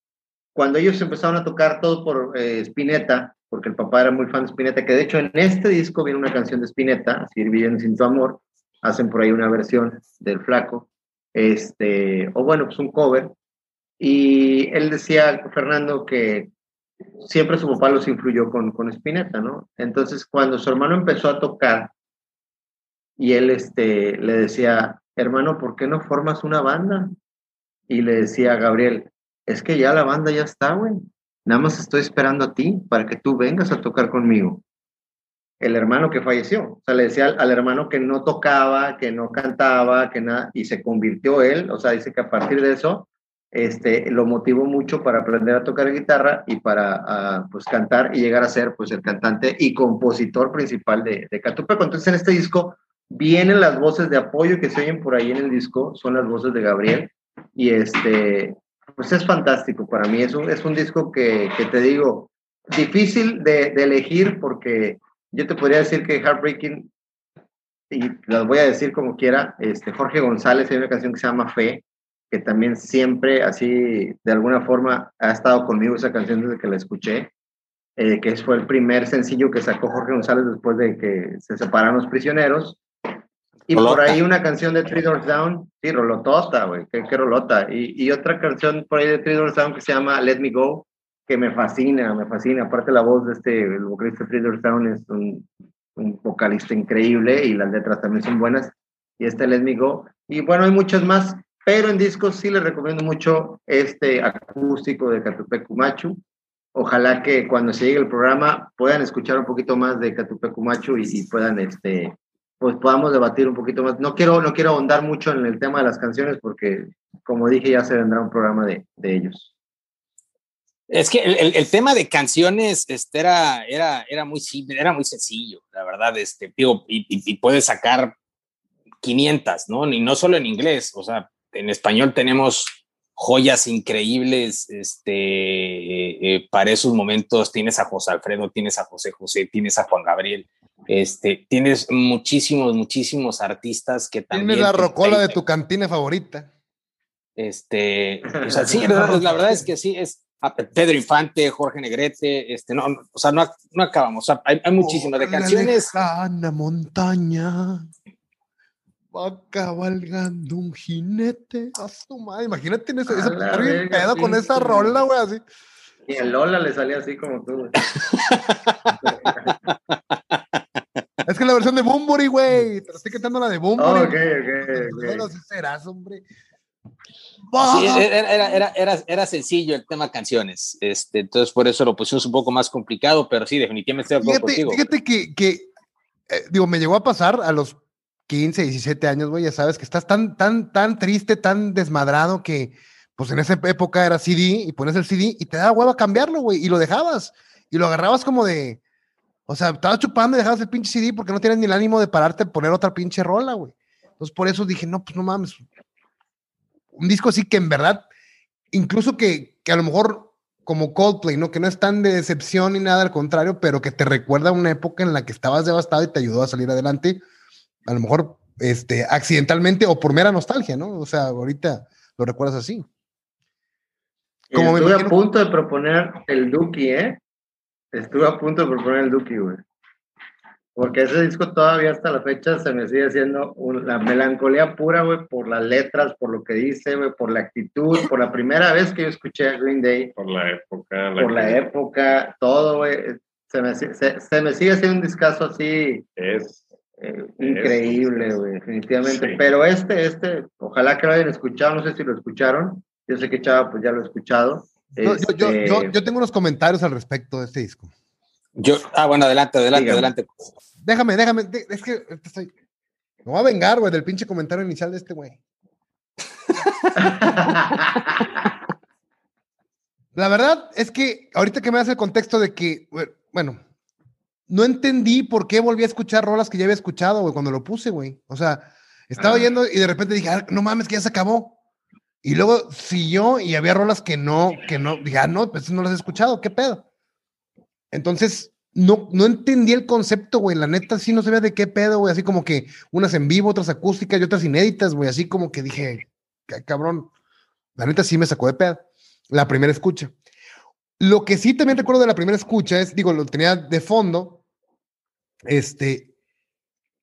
cuando ellos empezaron a tocar todo por eh, Spinetta, porque el papá era muy fan de Spinetta, que de hecho en este disco viene una canción de Spinetta, Sir Viviendo sin tu amor, hacen por ahí una versión del flaco, este, o bueno, pues un cover, y él decía, Fernando, que siempre su papá los influyó con, con Spinetta, ¿no? Entonces, cuando su hermano empezó a tocar, y él este, le decía, hermano, ¿por qué no formas una banda? Y le decía a Gabriel, es que ya la banda ya está, güey. Nada más estoy esperando a ti para que tú vengas a tocar conmigo. El hermano que falleció. O sea, le decía al, hermano que no tocaba, que no cantaba, que nada, y se convirtió él. O sea, dice que a partir de eso, este, lo motivó mucho para aprender a tocar guitarra y para pues cantar y llegar a ser pues el cantante y compositor principal de, de Catupeco. Entonces en este disco vienen las voces de apoyo que se oyen por ahí en el disco, son las voces de Gabriel y este, pues es fantástico para mí, es un, es un disco que, te digo, difícil de, de, elegir porque yo te podría decir que Heartbreaking, y las voy a decir como quiera, este, Jorge González hay una canción que se llama Fe, que también siempre así, de alguna forma, ha estado conmigo esa canción desde que la escuché, eh, que fue el primer sencillo que sacó Jorge González después de que se separaron los prisioneros. Y por ahí una canción de Three Doors Down, sí, Rolotota, güey, qué, qué, rolota. Y, y, otra canción por ahí de Three Doors Down que se llama Let Me Go, que me fascina, me fascina. Aparte la voz de este, el vocalista Three Doors Down es un, un vocalista increíble y las letras también son buenas. Y este Let Me Go. Y bueno, hay muchas más, pero en discos sí les recomiendo mucho este acústico de Catupecumachu. Ojalá que cuando se llegue el programa puedan escuchar un poquito más de Catupecumachu y, y puedan este, pues podamos debatir un poquito más. No quiero, no quiero ahondar mucho en el tema de las canciones porque, como dije, ya se vendrá un programa de, de ellos. Es que el, el, tema de canciones este, era, era, era muy era muy sencillo, la verdad, este, digo, y, y, y puedes sacar 500, ¿no? Y no solo en inglés, o sea, en español tenemos joyas increíbles, este, eh, eh, para esos momentos tienes a José Alfredo, tienes a José José, tienes a Juan Gabriel, este, tienes muchísimos, muchísimos artistas que también. Tienes la rocola de tu cantina favorita. Este, o sea, sí, la, la, verdad es que sí, es Pedro Infante, Jorge Negrete, este, no, o sea, no, no acabamos, o sea, hay, hay muchísimas de canciones. La montaña va cabalgando un jinete a su madre. Imagínate ese, ese bien pedo con esa rola, güey, así. Y el Lola le salía así como tú, güey. Es que la versión de Bumburi, güey. Te estoy cantando la de Bumburi. Ok, ok, ok. No serás, hombre. Sí, era, era, era, era, era sencillo el tema canciones. Este, entonces, por eso lo pusimos un poco más complicado, pero sí, definitivamente estoy de acuerdo fíjate, contigo. Fíjate que, que eh, digo, me llegó a pasar a los 15, 17 años, güey, ya sabes que estás tan, tan, tan triste, tan desmadrado que, pues en esa época era CD y pones el CD y te daba hueva cambiarlo, güey, y lo dejabas y lo agarrabas como de, o sea, estabas chupando y dejabas el pinche CD porque no tienes ni el ánimo de pararte a poner otra pinche rola, güey. Entonces por eso dije, no, pues no mames. Un disco así que en verdad, incluso que, que a lo mejor como Coldplay, ¿no? Que no es tan de decepción ni nada, al contrario, pero que te recuerda una época en la que estabas devastado y te ayudó a salir adelante, a lo mejor este, accidentalmente o por mera nostalgia, ¿no? O sea, ahorita lo recuerdas así. Como Estuve imagino... a punto de proponer el Duki, ¿eh? Estuve a punto de proponer el Duki, güey. Porque ese disco todavía hasta la fecha se me sigue haciendo la melancolía pura, güey, por las letras, por lo que dice, güey, por la actitud, por la primera vez que yo escuché a Green Day. Por la época. La por la época, todo, güey. Se me, se, se me sigue haciendo un discazo así. Es. Eh, increíble, güey, definitivamente. Sí. Pero este, este, ojalá que lo hayan escuchado, no sé si lo escucharon. Yo sé que Chava, pues ya lo ha escuchado. No, este... yo, yo, yo, yo, tengo unos comentarios al respecto de este disco. Yo, ah, bueno, adelante, adelante, Dígame. adelante. Déjame, déjame, es que estoy. Me voy a vengar, güey, del pinche comentario inicial de este güey. La verdad es que ahorita que me das el contexto de que, bueno, no entendí por qué volví a escuchar rolas que ya había escuchado, güey, cuando lo puse, güey. O sea, estaba ah. yendo y de repente dije, ah, no mames, que ya se acabó. Y luego siguió y había rolas que no, que no, dije, ah, no, pues no las he escuchado, ¿qué pedo? Entonces, no, no entendí el concepto, güey. La neta sí no sabía de qué pedo, güey. Así como que unas en vivo, otras acústicas y otras inéditas, güey. Así como que dije, cabrón. La neta sí me sacó de pedo. La primera escucha. Lo que sí también recuerdo de la primera escucha es, digo, lo tenía de fondo. Este.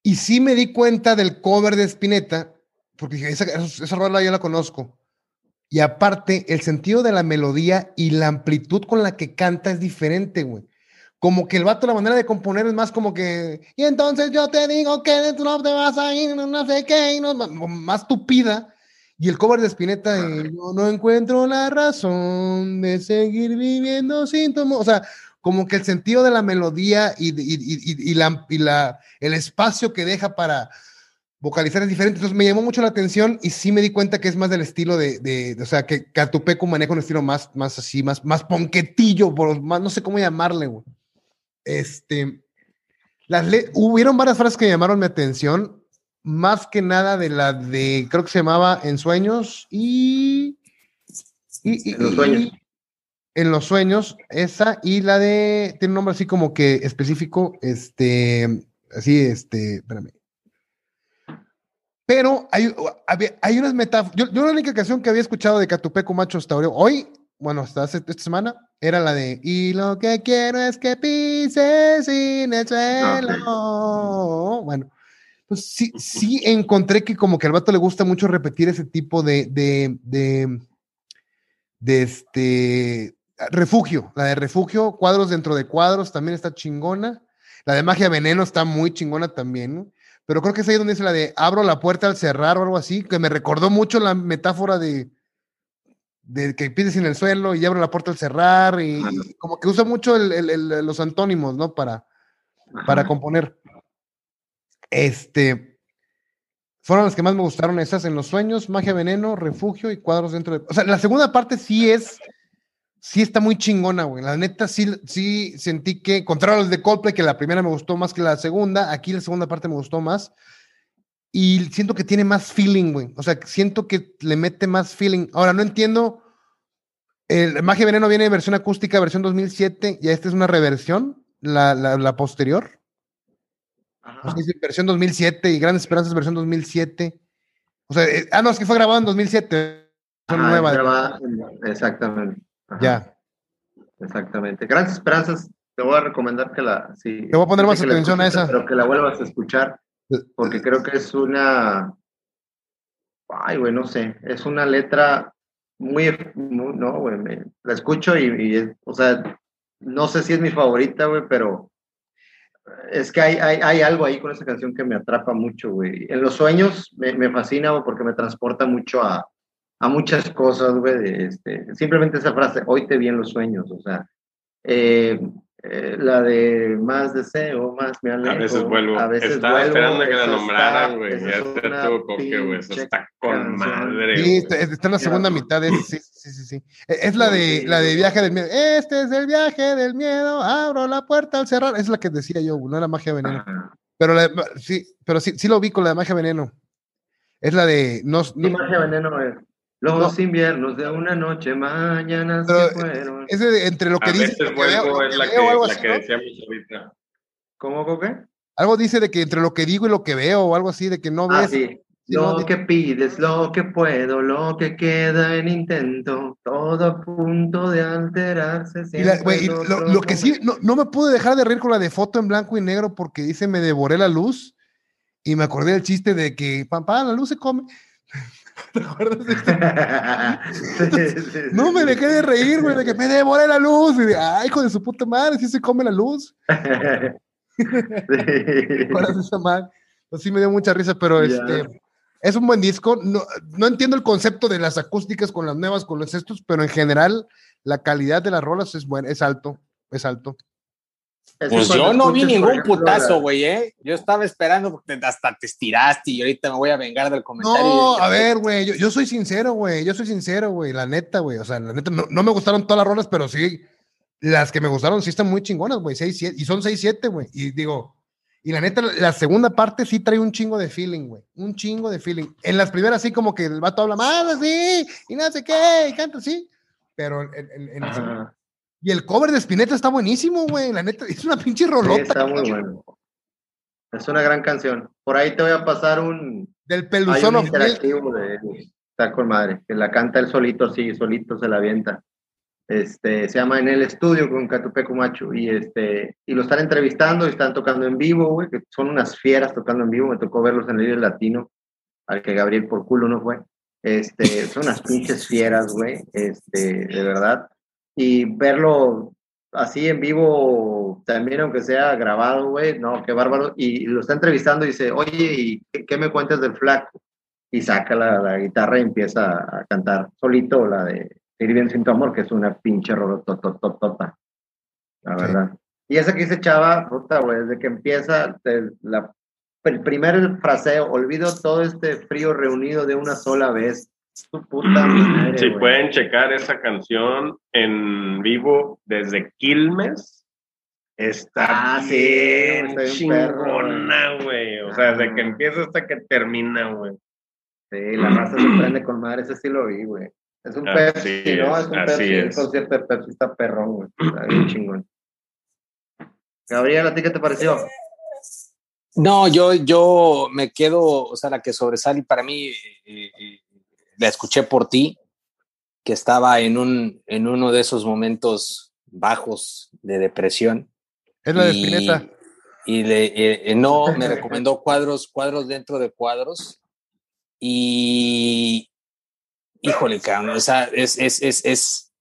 Y sí me di cuenta del cover de Spinetta, porque dije, esa, esa rola ya la conozco. Y aparte, el sentido de la melodía y la amplitud con la que canta es diferente, güey. Como que el vato, la manera de componer es más como que, y entonces yo te digo que tú no te vas a ir, no sé qué, no, más tupida. Y el cover de Spinetta, yo no encuentro la razón de seguir viviendo tu O sea, como que el sentido de la melodía y, y, y, y, la, y la, el espacio que deja para vocalizar es diferente. Entonces me llamó mucho la atención y sí me di cuenta que es más del estilo de, de, o sea, que Catupeco maneja un estilo más, más así, más, más ponquetillo, por, más, no sé cómo llamarle, güey. Este, las hubieron varias frases que llamaron mi atención, más que nada de la de, creo que se llamaba En Sueños y... en los sueños. en los sueños, esa y la de, tiene un nombre así como que específico, este, así, este, espérame. Pero hay, hay unas metáforas. Yo, yo, la única canción que había escuchado de Catupeco Macho hasta hoy, bueno, hasta esta semana, era la de Y lo que quiero es que pises sin el suelo. Bueno, pues sí, sí encontré que como que al vato le gusta mucho repetir ese tipo de, de, de, de este refugio. La de refugio, cuadros dentro de cuadros, también está chingona. La de magia veneno está muy chingona también. Pero creo que es ahí donde dice la de abro la puerta al cerrar o algo así, que me recordó mucho la metáfora de, de que pides en el suelo y abre la puerta al cerrar y, como que usa mucho los antónimos, ¿no? Para, para componer. Este, fueron las que más me gustaron esas en los sueños, magia veneno, refugio y cuadros dentro de... O sea, la segunda parte sí es, sí está muy chingona, güey. La neta sí, sí sentí que, contrario a los de Coldplay, que la primera me gustó más que la segunda, aquí la segunda parte me gustó más. Y siento que tiene más feeling, güey. O sea, siento que le mete más feeling. Ahora, no entiendo. El Magia Veneno viene en versión acústica, versión 2007, y esta es una reversión, la, la, posterior. O sea, versión 2007 y Grandes Esperanzas, versión 2007. O sea, eh, ah, no, es que fue grabado en 2007. Son nueva. exactamente. Ya. Exactamente. Grandes Esperanzas, te voy a recomendar que la. Sí, te voy a poner más atención a esa. Pero que la vuelvas a escuchar porque creo que es una, ay, güey, no sé, es una letra muy, no, güey, la escucho y, o sea, no sé si es mi favorita, güey, pero es que hay, hay, hay, algo ahí con esa canción que me atrapa mucho, güey. En los sueños me, me fascina, güey, porque me transporta mucho a, a muchas cosas, güey. Este, simplemente esa frase, hoy te vi en los sueños, o sea, eh, eh, la de más deseo, más me alejo. A veces vuelvo. A veces Estaba esperando que la nombraran, güey. Ya te tuvo coque, güey. Eso está con madre. Sí, está, está, en la segunda mitad de sí, sí, sí, sí. E, es la de, la de viaje del miedo. Este es el viaje del miedo. Abro la puerta al cerrar. Es la que decía yo, no la magia veneno. Pero la, sí, pero sí, sí lo vi con la de magia veneno. Es la de no, no magia veneno es los inviernos de una noche, mañana se fueron. Ese entre lo que dice. es la que, decía mi chavita. ¿Cómo, qué? Algo dice de que entre lo que digo y lo que veo, o algo así, de que no ah, ves. Sí. Lo que pides, lo que puedo, lo que queda en intento, todo a punto de alterarse. lo, que sí, no, no, me pude dejar de reír con la de foto en blanco y negro porque dice me devoré la luz y me acordé del chiste de que, papá, la luz se come. ¿Te acuerdas de no me dejé de reír, güey, de que me devore la luz. Y de, ay, hijo de su puta madre, si se come la luz. sí. esa madre? Pues sí me dio mucha risa, pero este es un buen disco. No, no entiendo el concepto de las acústicas con las nuevas, con los estos, pero en general la calidad de las rolas es buena, es alto, es alto. Pues yo no vi ningún putazo, güey, ¿eh? Yo estaba esperando porque hasta te estiraste y ahorita me voy a vengar del comentario. No, a ver, güey, yo, soy sincero, güey, yo soy sincero, güey, la neta, güey, o sea, la neta, no, me gustaron todas las rolas, pero sí, las que me gustaron sí están muy chingonas, güey, 6, 7, y son 6, 7, güey, y digo, y la neta, la segunda parte sí trae un chingo de feeling, güey, un chingo de feeling. En las primeras sí como que el vato habla más así, y no sé qué, y canta así, pero en, en, en Y el cover de Spinetta está buenísimo, güey. La neta, es una pinche rolota. Sí, está muy bueno. Es una gran canción. Por ahí te voy a pasar un. Del peluzón interactivo de Está con madre. Que la canta él solito, sí, solito se la avienta. Este, se llama En el Estudio con Catupeco Macho y, este, y lo están entrevistando y están tocando en vivo, güey, que son unas fieras tocando en vivo, me tocó verlos en el líder latino, al que Gabriel por culo no fue, este, son unas pinches fieras, güey, este, de verdad, y verlo así en vivo, también aunque sea grabado, güey, no, qué bárbaro, y, lo está entrevistando y dice, oye, ¿y qué, me cuentas del flaco? Y saca la, la guitarra y empieza a cantar solito la de Ir bien sin tu amor, que es una pinche rolotototota, la verdad. Y esa que dice Chava, puta, güey, desde que empieza la, el primer fraseo, olvido todo este frío reunido de una sola vez. Tu puta madre, Si pueden checar esa canción en vivo desde Quilmes, está ah, bien chingona, güey. O sea, desde que ah. empieza hasta que termina, güey. Sí, la raza se prende con madre, ese sí lo vi, güey. Es un Pepsi, ¿no? Es un Pepsi. El concierto de Pepsi está perrón, güey. Está bien chingón. Gabriel, ¿a ti qué te pareció? No, yo, yo me quedo, o sea, la que sobresale para mí, eh, eh, la escuché por ti, que estaba en, un, en uno de esos momentos bajos de depresión. Es la de Spinetta. Y le, eh, no, me recomendó cuadros, cuadros dentro de cuadros. Y, híjole, cabrón, o sea, es, es, es, es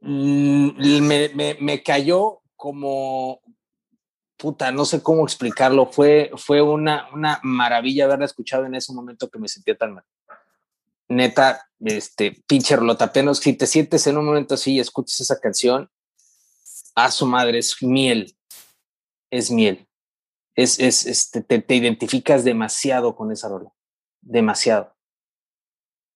mm, me, me, me, cayó como, puta, no sé cómo explicarlo, fue, fue una, una maravilla haberla escuchado en ese momento que me sentía tan mal. Neta, este, pinche rolota, apenas si te sientes en un momento así y escuchas esa canción, a su madre, es miel, es miel. Es, es, este, te, te identificas demasiado con esa rola, demasiado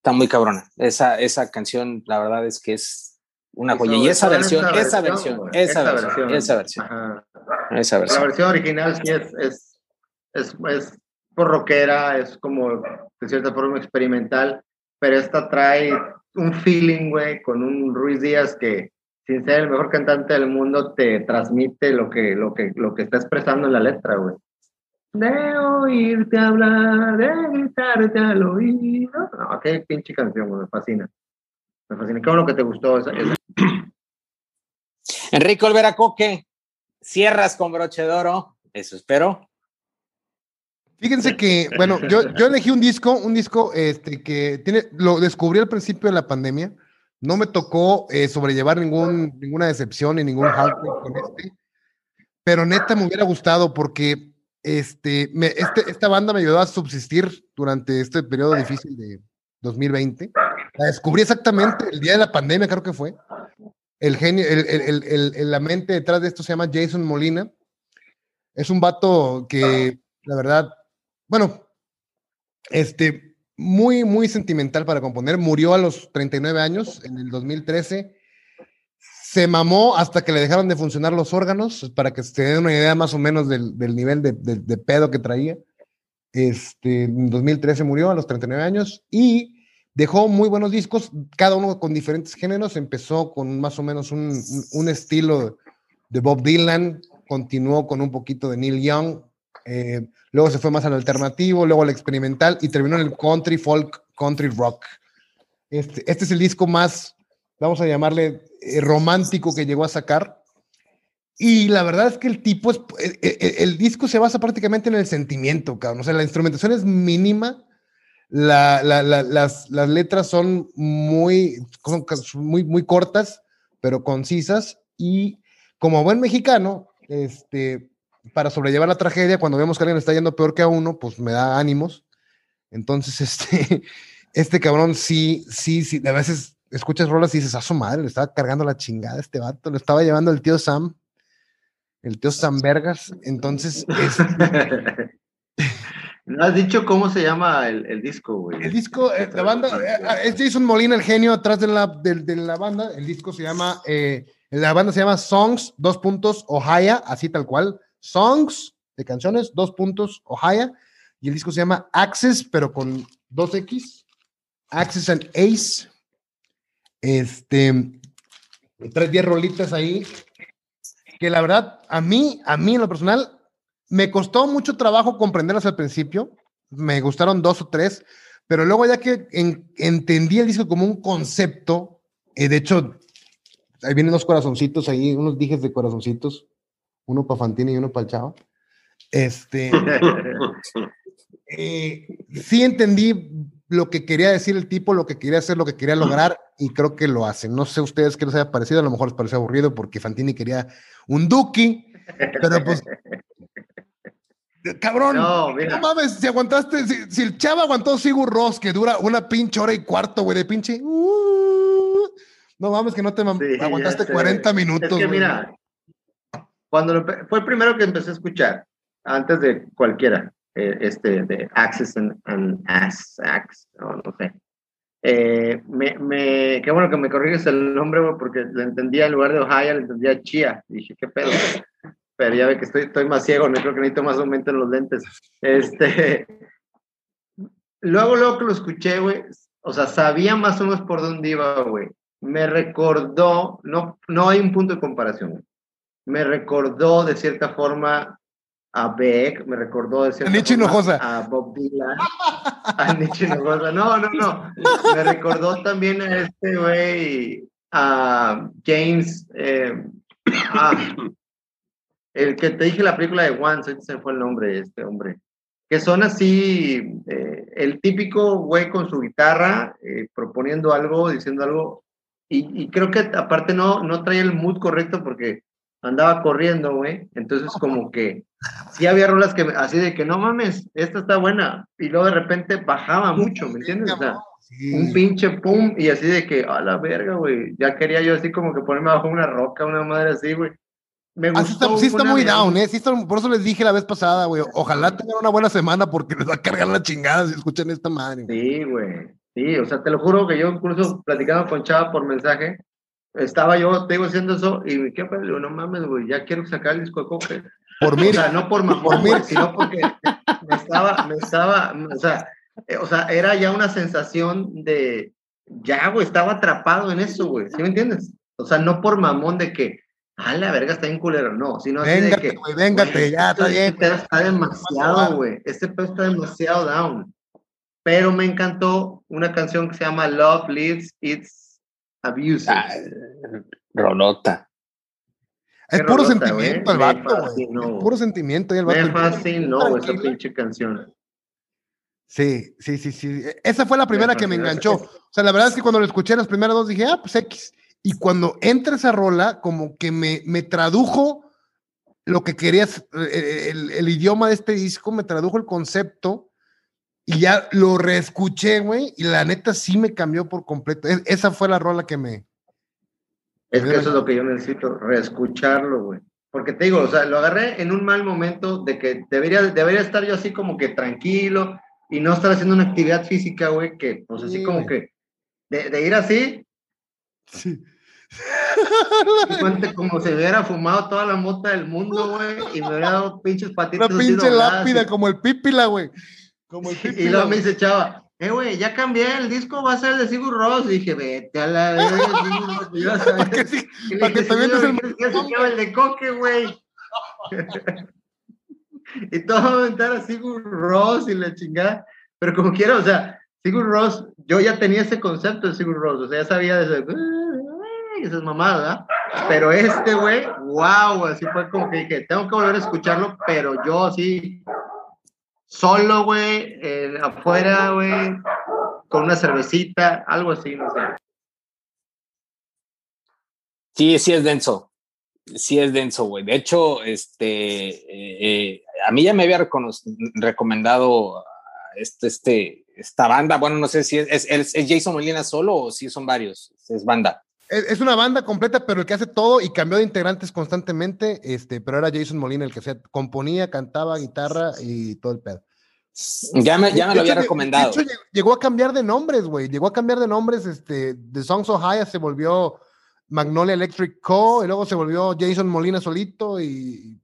está muy cabrona. Esa, esa canción, la verdad es que es una joya. Y esa versión, esa versión, esa versión, esa versión, esa versión. La versión original sí es, es, es, es por rockera, es como de cierta forma experimental, pero esta trae un feeling, güey, con un Ruiz Díaz que, sin ser el mejor cantante del mundo, te transmite lo que, lo que, lo que está expresando en la letra, güey de oírte hablar, de gritarte al oído. No, qué pinche canción, me fascina. Me fascina. ¿Qué lo que te gustó? Esa, Enrique Olvera Coque, cierras con broche de eso espero. Fíjense que, bueno, yo, yo elegí un disco, un disco este, que tiene, lo descubrí al principio de la pandemia. No me tocó eh, sobrellevar ningún, ninguna decepción ni ningún hardcore con este. Pero neta me hubiera gustado porque este, este, esta banda me ayudó a subsistir durante este periodo difícil de 2020. La descubrí exactamente el día de la pandemia, creo que fue. El genio, el, el, el, la mente detrás de esto se llama Jason Molina. Es un vato que, la verdad, bueno, este, muy, muy sentimental para componer. Murió a los 39 años en el 2013 se mamó hasta que le dejaron de funcionar los órganos, para que se den una idea más o menos del, nivel de, pedo que traía. Este, en 2013 murió a los 39 años y dejó muy buenos discos, cada uno con diferentes géneros. Empezó con más o menos un, estilo de Bob Dylan, continuó con un poquito de Neil Young, eh, luego se fue más al alternativo, luego al experimental y terminó en el country, folk, country rock. Este, este es el disco más vamos a llamarle eh, romántico que llegó a sacar. Y la verdad es que el tipo es, eh, eh, el, disco se basa prácticamente en el sentimiento, cabrón. O sea, la instrumentación es mínima, las, letras son muy, muy, muy cortas, pero concisas. Y como buen mexicano, este, para sobrellevar la tragedia, cuando vemos que alguien está yendo peor que a uno, pues me da ánimos. Entonces, este, este cabrón sí, sí, sí, a veces escuchas rolas y dices, a su madre, le estaba cargando la chingada a este vato, lo estaba llevando el tío Sam, el tío Sam Vergas, entonces... Es... ¿No has dicho cómo se llama el, disco, güey? El disco, eh, la banda, eh, es Jason Molina, el genio atrás de la, de, la banda, el disco se llama, eh, la banda se llama Songs, dos puntos, Ohio, así tal cual, Songs de canciones, dos puntos, Ohio, y el disco se llama Access, pero con dos X, Access and Ace, este, Tres, diez rolitas ahí. Que la verdad, a mí, a mí en lo personal, me costó mucho trabajo comprenderlas al principio. Me gustaron dos o tres, pero luego ya que entendí el disco como un concepto, eh, de hecho, ahí vienen dos corazoncitos ahí, unos dijes de corazoncitos, uno para Fantini y uno para el Chavo. Este, eh, sí entendí lo que quería decir el tipo, lo que quería hacer, lo que quería lograr, y creo que lo hace. No sé ustedes qué les haya parecido, a lo mejor les pareció aburrido porque Fantini quería un Duki, pero pues. Cabrón, no, mames, si aguantaste, si, el chavo aguantó Sigur Ross, que dura una pinche hora y cuarto, güey, de pinche. Uh, no mames, que no te aguantaste 40 minutos. Es que mira, cuando fue el primero que empecé a escuchar, antes de cualquiera. Eh, este, de Access and, and Access, no, no sé. Eh, me, me, qué bueno que me corriges el nombre, porque lo entendía en lugar de Ohio, lo entendía Chia. Dije, qué pedo. Pero ya ve que estoy, estoy más ciego, no creo que necesito más aumento en los lentes. Este, luego, luego que lo escuché, güey, o sea, sabía más o menos por dónde iba, güey. Me recordó, no, no hay un punto de comparación. Me recordó de cierta forma a Beck, me recordó de a Bob Dylan, a Nietzsche Hinojosa, no, no, no, me recordó también a este güey, a James, eh, el que te dije la película de Once, se fue el nombre de este hombre, que son así, eh, el típico güey con su guitarra, eh, proponiendo algo, diciendo algo, y, y, creo que aparte no, no trae el mood correcto porque andaba corriendo, güey. Entonces, como que sí había rolas que así de que no mames, esta está buena. Y luego de repente bajaba mucho, ¿me entiendes? O sea, un pinche pum, y así de que, a la verga, güey. Ya quería yo así como que ponerme bajo una roca, una madre así, güey. Me ah, gustó sí está, muy down, ¿eh? Sí está, por eso les dije la vez pasada, güey. Ojalá tengan una buena semana porque les va a cargar la chingada si escuchan esta madre. Sí, güey. Sí, o sea, te lo juro que yo incluso platicando con Chava por mensaje, estaba yo, tengo haciendo eso, y me quedé, digo, no mames, güey, ya quiero sacar el disco de coque. Por mí. O sea, no por mamón, por sino porque me estaba, me estaba, o sea, eh, o sea, era ya una sensación de, ya, güey, estaba atrapado en eso, güey, ¿sí me entiendes? O sea, no por mamón de que, ah, la verga está en culero, no, sino así de que, güey, véngate, ya, está bien. Este está demasiado, güey, este pedo está demasiado down. Pero me encantó una canción que se llama Love Leaves It's Abuse. Ah, rolota. Es puro sentimiento el vato, güey. Puro sentimiento y el vato. Me fascinó esa pinche canción. Sí, sí, sí, sí. Esa fue la primera que me enganchó. O sea, la verdad es que cuando lo escuché las primeras dos dije, ah, pues X. Y cuando entra esa rola, como que me, me tradujo lo que querías, el, el, idioma de este disco, me tradujo el concepto y ya lo reescuché, güey, y la neta sí me cambió por completo. esa fue la rola que me... Es que eso es lo que yo necesito, reescucharlo, güey. Porque te digo, o sea, lo agarré en un mal momento de que debería, debería estar yo así como que tranquilo y no estar haciendo una actividad física, güey, que pues así como que de, ir así. Sí. como si hubiera fumado toda la mota del mundo, güey, y me hubiera dado pinches patitos. Una pinche lápida, como el pípila, güey y luego me dice Chava, eh, güey, ya cambié, el disco va a ser de Sigur Ross. Y dije, vete a la vez. para que, sí, para que también el... el de coque, güey. y todo va a aventar a Sigur Ross y la chingada. Pero como quiera, o sea, Sigur Ross, yo ya tenía ese concepto de Sigur Ross, o sea, ya sabía de eso, esas mamadas, Pero este, güey, wow, así fue como que dije, tengo que volver a escucharlo, pero yo sí, solo, güey, afuera, güey, con una cervecita, algo así, no sé. Sí, sí es denso. Sí es denso, güey. De hecho, este, eh, eh, a mí ya me había recomendado este, este, esta banda. Bueno, no sé si es, es, es Jason Molina solo o si son varios. Es banda. Es una banda completa, pero el que hace todo y cambió de integrantes constantemente, este, pero era Jason Molina el que se componía, cantaba, guitarra y todo el pedo. Ya me, ya me lo había recomendado. llegó a cambiar de nombres, güey. Llegó a cambiar de nombres. Este, The Songs of High se volvió Magnolia Electric Co. Y luego se volvió Jason Molina solito. Y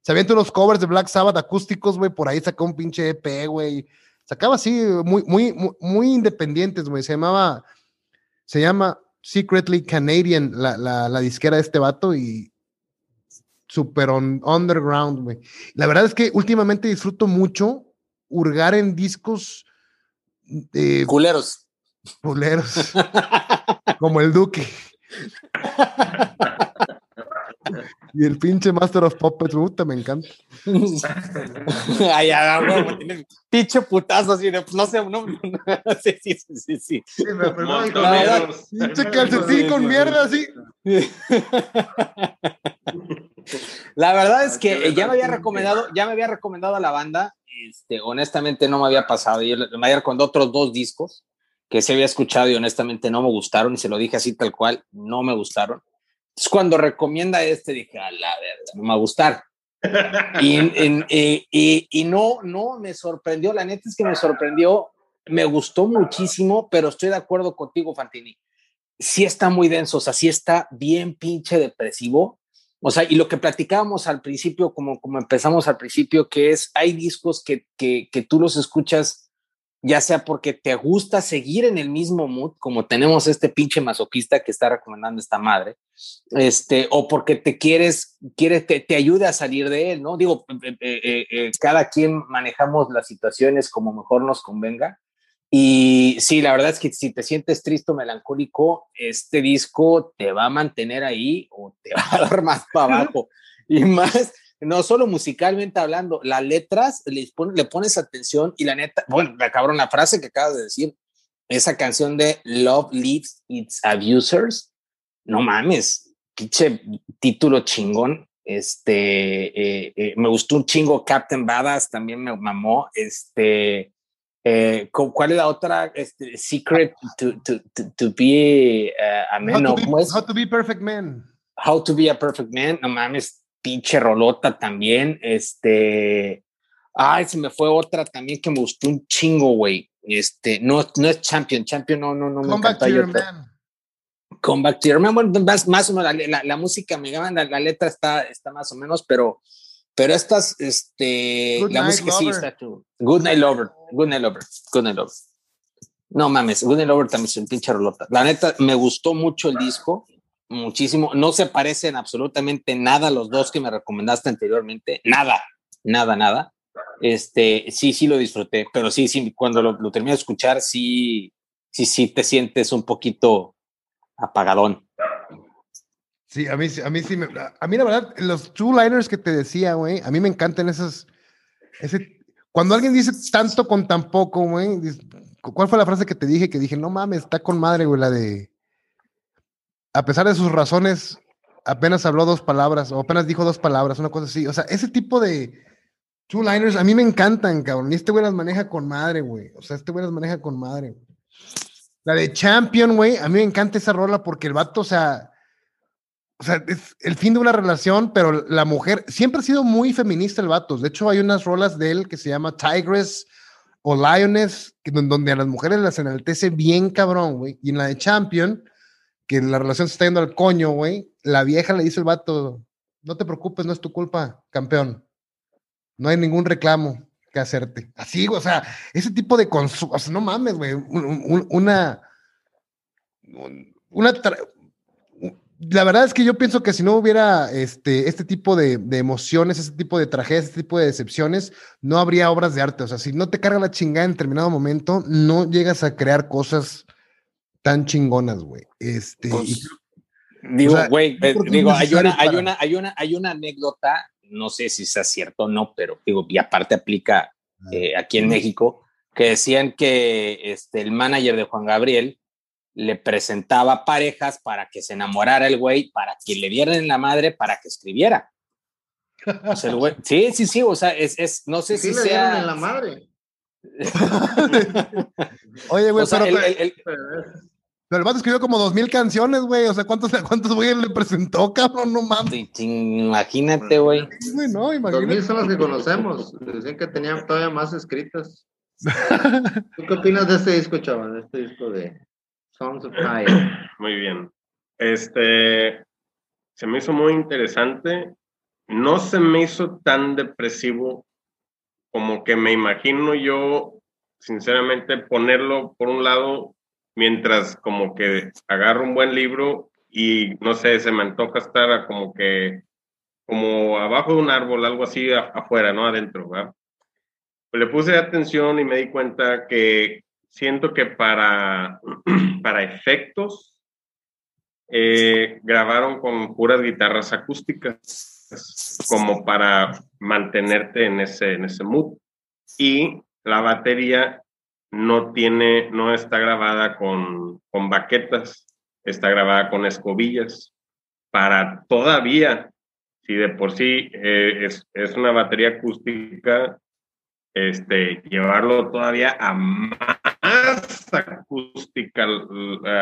se avienta unos covers de Black Sabbath acústicos, güey. Por ahí sacó un pinche EP, güey. Sacaba así, muy, muy, muy, muy independientes, güey. Se llamaba, se llama Secretly Canadian, la, la, la disquera de este vato, y super underground, güey. La verdad es que últimamente disfruto mucho hurgar en discos eh, culeros. Culeros. como el Duque. Y el pinche Master of Puppets, puta, me encanta. Ay, tiene pinche putazo así de, pues, no sé, no, no, sí, sí, sí, sí. sí me pinche calcetín con mierda así. La verdad es que ya me había recomendado, ya me había recomendado a la banda, este, honestamente no me había pasado, yo me había recomendado otros dos discos que se había escuchado y honestamente no me gustaron y se lo dije así tal cual, no me gustaron cuando recomienda este, dije, a la verdad, me va a gustar. y, y, y, no, no, me sorprendió, la neta es que me sorprendió, me gustó muchísimo, pero estoy de acuerdo contigo, Fantini. Sí está muy denso, o sea, sí está bien pinche depresivo. O sea, y lo que platicábamos al principio, como, como empezamos al principio, que es, hay discos que, que, que tú los escuchas ya sea porque te gusta seguir en el mismo mood, como tenemos este pinche masoquista que está recomendando esta madre, este, o porque te quieres, quieres que te ayude a salir de él, ¿no? Digo, eh, eh, eh, cada quien manejamos las situaciones como mejor nos convenga. Y sí, la verdad es que si te sientes triste o melancólico, este disco te va a mantener ahí o te va a dar más para abajo. Y más, no solo musicalmente hablando, las letras le, le pones atención y la neta, bueno, cabrón, la frase que acabas de decir, esa canción de Love Leaves Its Abusers, no mames, pinche título chingón. Este, eh, eh, me gustó un chingo Captain Badass, también me mamó. Este, eh, ¿cuál es la otra? Este, Secret to, to, to, be a man, how, to be, how to be perfect man. How to be a perfect man, no mames, pinche rolota también. Este, ay, se me fue otra también que me gustó un chingo, güey. Este, no, no es Champion, Champion no, no, no me encanta. Come back to your man. Bueno, más, más o menos la, la, música me llama, la, la, letra está, está más o menos, pero, pero estas, este, la música sí está tú. Good Night Lover, Good Night Lover, Good Night Lover. No mames, Good Night Lover también es un pinche rolota. La neta, me gustó mucho el disco muchísimo. No se parecen absolutamente nada los dos que me recomendaste anteriormente. Nada, nada, nada. Este, sí, sí lo disfruté, pero sí, sí, cuando lo, lo terminé de escuchar, sí, sí, sí te sientes un poquito apagadón. Sí, a mí, a mí sí me, a mí la verdad, los two liners que te decía, güey, a mí me encantan esas, ese, cuando alguien dice tanto con tan poco, güey, ¿cuál fue la frase que te dije? Que dije, no mames, está con madre, güey, la de, a pesar de sus razones, apenas habló dos palabras o apenas dijo dos palabras, una cosa así. O sea, ese tipo de two-liners a mí me encantan, cabrón. Y este güey las maneja con madre, güey. O sea, este güey las maneja con madre. La de Champion, güey, a mí me encanta esa rola porque el vato, o sea, o sea, es el fin de una relación, pero la mujer siempre ha sido muy feminista el vato. De hecho, hay unas rolas de él que se llama Tigress o Lioness, donde a las mujeres las enaltece bien cabrón, güey. Y en la de Champion, que la relación se está yendo al coño, güey, la vieja le dice al vato, no te preocupes, no es tu culpa, campeón. No hay ningún reclamo que hacerte. Así, o sea, ese tipo de consumo, o sea, no mames, güey, una, una, la verdad es que yo pienso que si no hubiera este, este tipo de, de, emociones, este tipo de tragedias, este tipo de decepciones, no habría obras de arte. O sea, si no te carga la chingada en determinado momento, no llegas a crear cosas tan chingonas, güey. Este, pues, digo, güey, eh, digo, hay una, hay una, hay una, hay una anécdota, no sé si sea cierto o no, pero digo, y aparte aplica ah. eh, aquí en México, que decían que este, el manager de Juan Gabriel le presentaba parejas para que se enamorara el güey, para que le dieran la madre, para que escribiera. O sea, el güey, sí, sí, sí, o sea, es, es no sé si sea. en la madre. Oye, güey, pero, el, pero el vato escribió como dos mil canciones, güey. O sea, ¿cuántos, cuántos güeyes le presentó, cabrón? No mames. imagínate, güey. no, imagínate. Dos mil son los que conocemos. Decían que tenían todavía más escritas. ¿Tú qué opinas de este disco, chaval? De este disco de Songs of Fire. Muy bien. Este se me hizo muy interesante. No se me hizo tan depresivo como que me imagino yo, sinceramente, ponerlo por un lado mientras como que agarro un buen libro y no sé, se me antoja estar como que, como abajo de un árbol, algo así afuera, no adentro, ¿verdad? Le puse atención y me di cuenta que siento que para, para efectos eh, grabaron con puras guitarras acústicas, como para mantenerte en ese, en ese mood. Y la batería no tiene, no está grabada con, con baquetas, está grabada con escobillas. Para todavía, si de por sí eh, es, es, una batería acústica, este, llevarlo todavía a más acústica,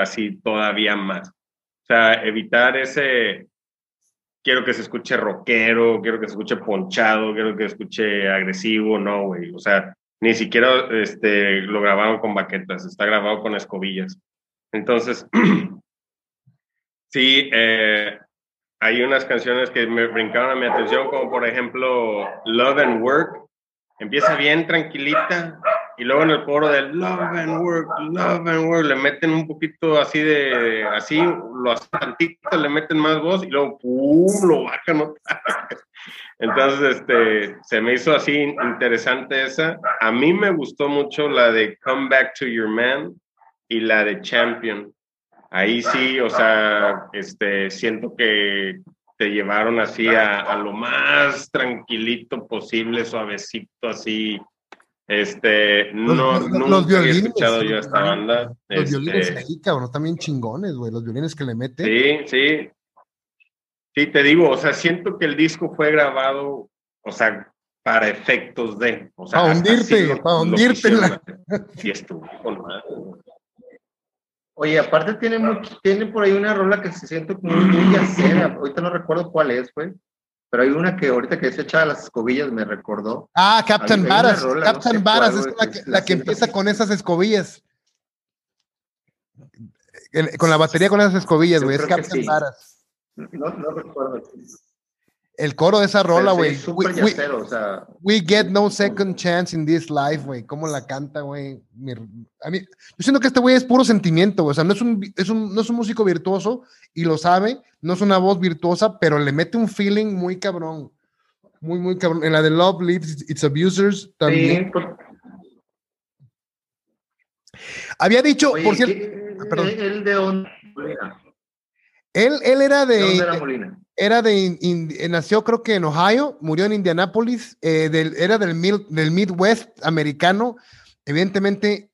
así todavía más. O sea, evitar ese, quiero que se escuche rockero, quiero que se escuche ponchado, quiero que se escuche agresivo, no, güey. O sea, ni siquiera este, lo grabaron con baquetas, está grabado con escobillas. Entonces, sí, eh, hay unas canciones que me brincaron a mi atención, como por ejemplo Love and Work. Empieza bien tranquilita y luego en el coro de Love and Work, Love and Work, le meten un poquito así de, así, lo hacen tantito, le meten más voz y luego ¡pum! lo bajan Entonces, este, se me hizo así interesante esa. A mí me gustó mucho la de Come Back to Your Man y la de Champion. Ahí sí, o sea, este, siento que te llevaron así a, a lo más tranquilito posible, suavecito, así. Este, no, los, nunca los había violines, escuchado yo esta banda. Los Este, violines ahí, cabrón, también chingones, güey. Los violines que le mete. Sí, sí. Sí, te digo, o sea, siento que el disco fue grabado, o sea, para efectos de. O sea, Pa' hasta hundirte, así lo- pa' lo hundirte la-. Sí, estuvo con madre. Oye, aparte tiene mucho, tiene por ahí una rola que se siente como muy yacera. Ahorita no recuerdo cuál es, güey. Pero hay una que ahorita que se echaba las escobillas me recordó. Ah, Captain Varas. no Captain sé Varas es la que que, la la que siento empieza con esas escobillas. Con la batería con esas escobillas, güey. Es Captain sí. Varas. No, no recuerdo. El coro de esa rola, sí, güey. es súper We- we- o sea. We get no second chance in this life, güey. ¿Cómo la canta, güey? A mí, yo siento que este güey es puro sentimiento, güey. O sea, no es, un, vi- es un, no es un músico virtuoso y lo sabe, no es una voz virtuosa, pero le mete un feeling muy cabrón. Muy, muy cabrón. En la de Love Leaves Its Abusers también. Sí, pues, Había dicho, oye, por cierto, ¿qué- ah, perdón. él de dónde? Molina? él, él era ¿De de, dónde era Molina? Era de, nació creo que en Ohio, murió en Indianápolis, eh, del, era del, mil- del Midwest americano, evidentemente,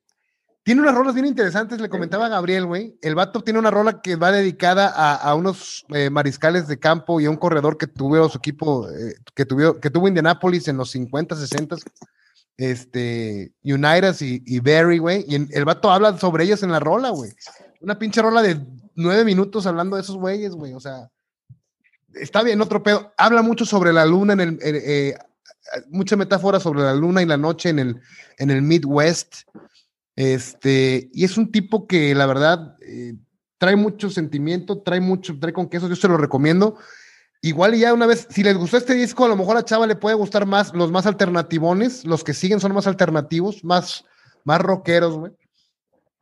tiene unas rolas bien interesantes, le comentaba Gabriel, güey, el vato tiene una rola que va dedicada a, a unos eh, mariscales de campo y a un corredor que tuvo su equipo, eh, que, tuvo, que tuvo Indianápolis en los 50, 60, este, United y, y Barry, güey, y en- el vato habla sobre ellos en la rola, güey. Una pinche rola de nueve minutos hablando de esos güeyes, güey, o sea, está bien, otro pedo. Habla mucho sobre la luna en el, eh, mucha metáfora sobre la luna y la noche en el, en el Midwest. Este, y es un tipo que la verdad eh, trae mucho sentimiento, trae mucho, trae con queso, yo se lo recomiendo. Igual y ya una vez, si les gustó este disco, a lo mejor a Chava le puede gustar más los más alternativones, los que siguen son más alternativos, más, más rockeros, güey.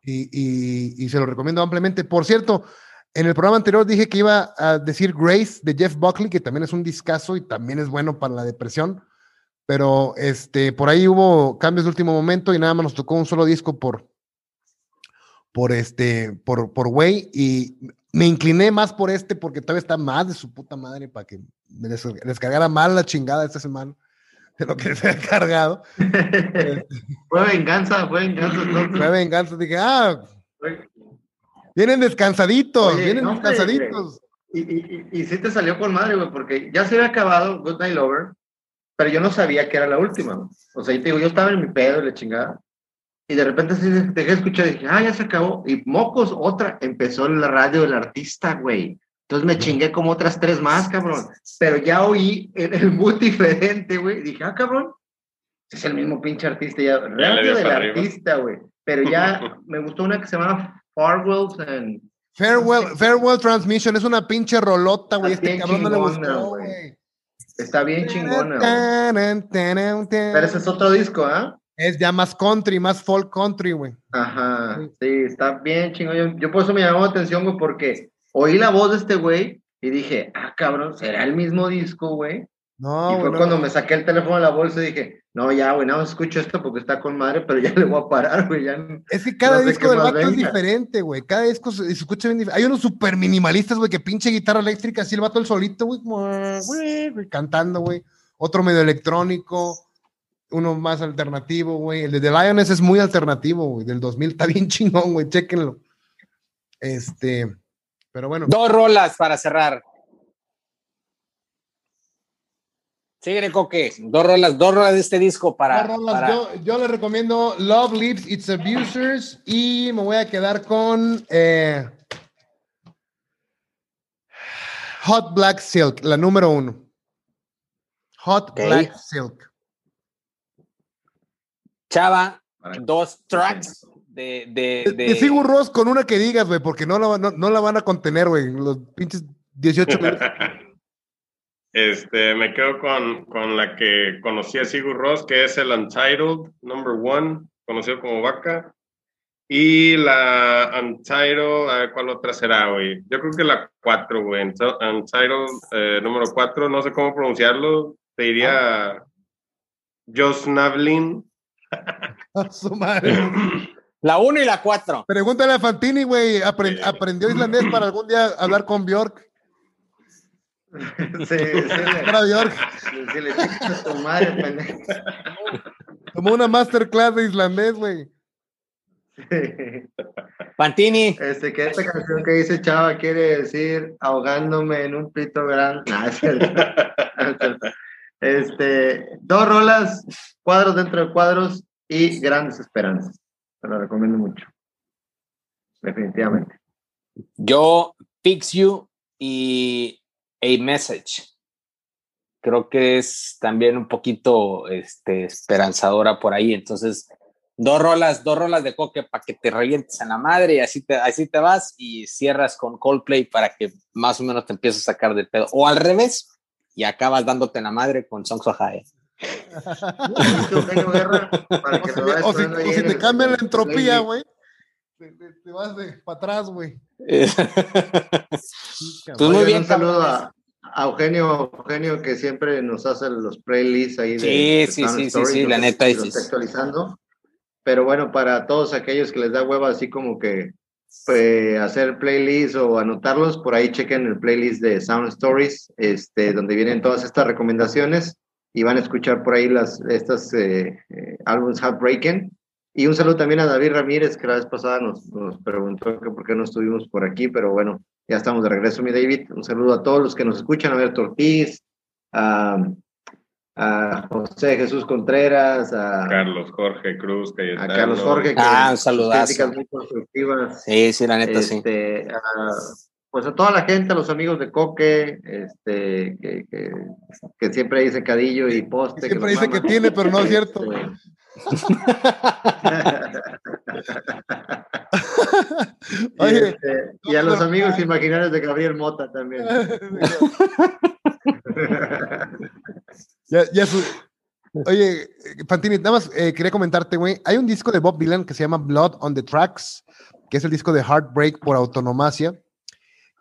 Y, y- y se lo recomiendo ampliamente. Por cierto, en el programa anterior dije que iba a decir Grace de Jeff Buckley, que también es un discazo y también es bueno para la depresión. Pero este, por ahí hubo cambios de último momento y nada más nos tocó un solo disco por, por este, por, por Way. Y me incliné más por este porque todavía está más de su puta madre para que me des- descargara mal la chingada esta semana de lo que se ha cargado. fue venganza, fue venganza. Fue venganza. Dije, ah, Fue- vienen descansaditos, Oye, vienen no, descansaditos. Y, y, y, y sí te salió con madre, güey, porque ya se había acabado Good Night Lover, pero yo no sabía que era la última. güey. O sea, yo te digo, yo estaba en mi pedo y la chingada. Y de repente sí dejé de escuchar y dije, ah, ya se acabó. Y mocos, otra, empezó en la radio del artista, güey. Entonces me chingué como otras tres más, cabrón. Pero ya oí el, el mood diferente, güey. Dije, ah, cabrón, es el mismo pinche artista. Ya, radio dio del arriba. artista, güey. Pero ya me gustó una que se llama Farwells and Farewell, Farewell Transmission es una pinche rolota, güey. Está Este bien cabrón no le chingona, gustó, güey. güey. Está bien chingona, güey. Pero ese es otro disco, ¿ah? Es ya más country, más folk country, güey. Ajá, sí, está bien chingón. Yo, yo por eso me llamó la atención, güey, porque oí la voz de este güey y dije, ah, cabrón, ¿será el mismo disco, güey? No, y fue cuando no. me saqué el teléfono de la bolsa y dije, no, ya, güey, no escucho esto porque está con madre, pero ya le voy a parar, güey. Ya... no- Es que cada No disco del vato es venga. diferente, güey. Cada disco se, se escucha bien diferente. Hay unos super minimalistas, güey, que pinche guitarra eléctrica, así el vato el solito, güey, como, güey, güey, cantando, güey. Otro medio electrónico, uno más alternativo, güey. El de The Lioness es muy alternativo, güey. Del 2000 está bien chingón, güey, chéquenlo. Este, pero bueno. Dos rolas para cerrar. Sigue, Coque. Dos rolas, dos rolas de este disco para. Dos rolas. para- Yo, yo le recomiendo Love Lips, It's Abusers y me voy a quedar con eh, Hot Black Silk, la número uno. Hot. Black Silk. Chava, dos tracks de. de, Te- de- Te sigo Ross con una que digas, güey, porque no la, no, no la van a contener, güey. Los pinches 18 minutos. Este, me quedo con, con la que conocí a Sigur Ross, que es el Untitled Number One, conocido como Vaca. Y la Untitled, a ver cuál otra será, güey. Yo creo que la 4, güey. Untitled eh, número 4, no sé cómo pronunciarlo. Te diría Josnavlin. A su madre. La uno y la cuatro. Pregúntale a Fantini, güey. Sí. aprendió islandés para algún día hablar con Bjork. Sí, sí, le- a tu madre, pendejo. Tomó una masterclass de islandés, güey. Pantini. Este, que esta canción que dice Chava quiere decir ahogándome en un pito grande. Es cierto. Este, dos rolas, cuadros dentro de cuadros y grandes esperanzas. Te lo recomiendo mucho. Definitivamente. Yo, Fix You y A Message. Creo que es también un poquito este, esperanzadora por ahí. Entonces, dos rolas, dos rolas de coque para que te revientes en la madre y así te, así te vas y cierras con Coldplay para que más o menos te empieces a sacar del pedo. O al revés, y acabas dándote en la madre con Songs of High. O si, o si- te cambian la entropía, güey. Te, te- te vas de para atrás, güey. pues muy bien, un saludo a, a Eugenio, Eugenio que siempre nos hace los playlists ahí de, Sí, de sí, Sound sí, sí, Stories, sí, los- la neta, los está actualizando. Pero bueno, para todos aquellos que les da hueva así como que eh, hacer playlists o anotarlos, por ahí chequen el playlist de Sound Stories, este, donde vienen todas estas recomendaciones y van a escuchar por ahí las estas eh, eh, álbumes Heartbreaking. Y un saludo también a David Ramírez, que la vez pasada nos, nos preguntó que por qué no estuvimos por aquí, pero bueno, ya estamos de regreso, mi David. Un saludo a todos los que nos escuchan, a ver Ortiz, a, a José Jesús Contreras, a, Carlos Jorge Cruz, a Cayetano. Carlos Jorge, que Ah, críticas muy constructivas. Sí, sí, la neta, sí. Este, a- pues a toda la gente, a los amigos de Coque, este, que, que, que siempre dice cadillo y poste. Siempre dice que tiene, pero no es cierto. Y, Oye. este, y a los amigos imaginarios de Gabriel Mota también. Ya, ya su- Oye, Fantini, nada más eh, quería comentarte, güey. Hay un disco de Bob Dylan que se llama Blood on the Tracks, que es el disco de Heartbreak por autonomacia,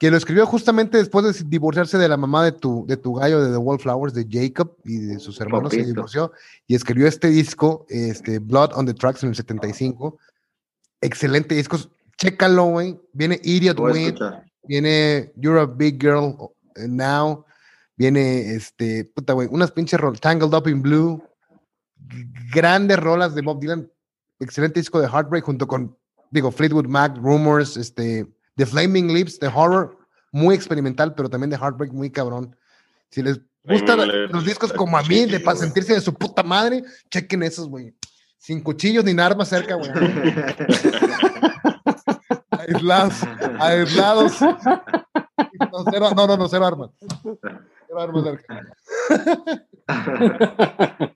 que lo escribió justamente después de divorciarse de la mamá de tu, de tu gallo de The Wallflowers, de Jacob y de sus hermanos, se divorció y escribió este disco, este, Blood on the Tracks en el 75. Excelente disco. Chécalo, güey. Viene Idiot escuchar. viene You're a Big Girl uh, Now, viene este, puta, güey, unas pinches rolas, Tangled Up in Blue, grandes rolas de Bob Dylan, excelente disco de Heartbreak junto con, digo, Fleetwood Mac, Rumors, este, The Flaming Lips, The Horror, muy experimental, pero también de Heartbreak, muy cabrón. Si les gustan los discos como a mí, de para sentirse de su puta madre, chequen esos, güey. Sin cuchillos ni armas cerca, güey. Aislados, aislados. No, cero- no, no, no, cero armas. Cero armas cerca.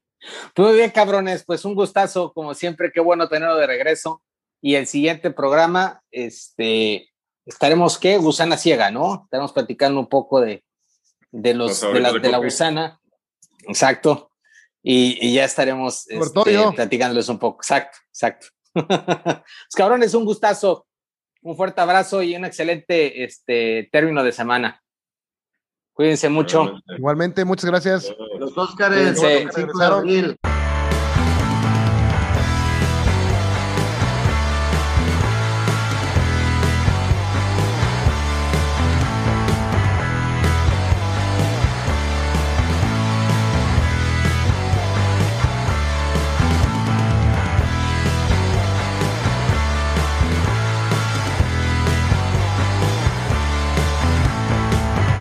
Muy bien, cabrones, pues un gustazo, como siempre, qué bueno tenerlo de regreso. Y el siguiente programa, este, estaremos, ¿qué? Gusana ciega, ¿no? Estaremos platicando un poco de, de, los, Los de, la, favoritos de de la Coque. gusana. Exacto. y, ya estaremos este, platicándoles un poco. Exacto, exacto. Pues, cabrones, un gustazo, un fuerte abrazo y un excelente este, término de semana. Cuídense mucho. Igualmente, muchas gracias. Los Óscares, 5 de abril.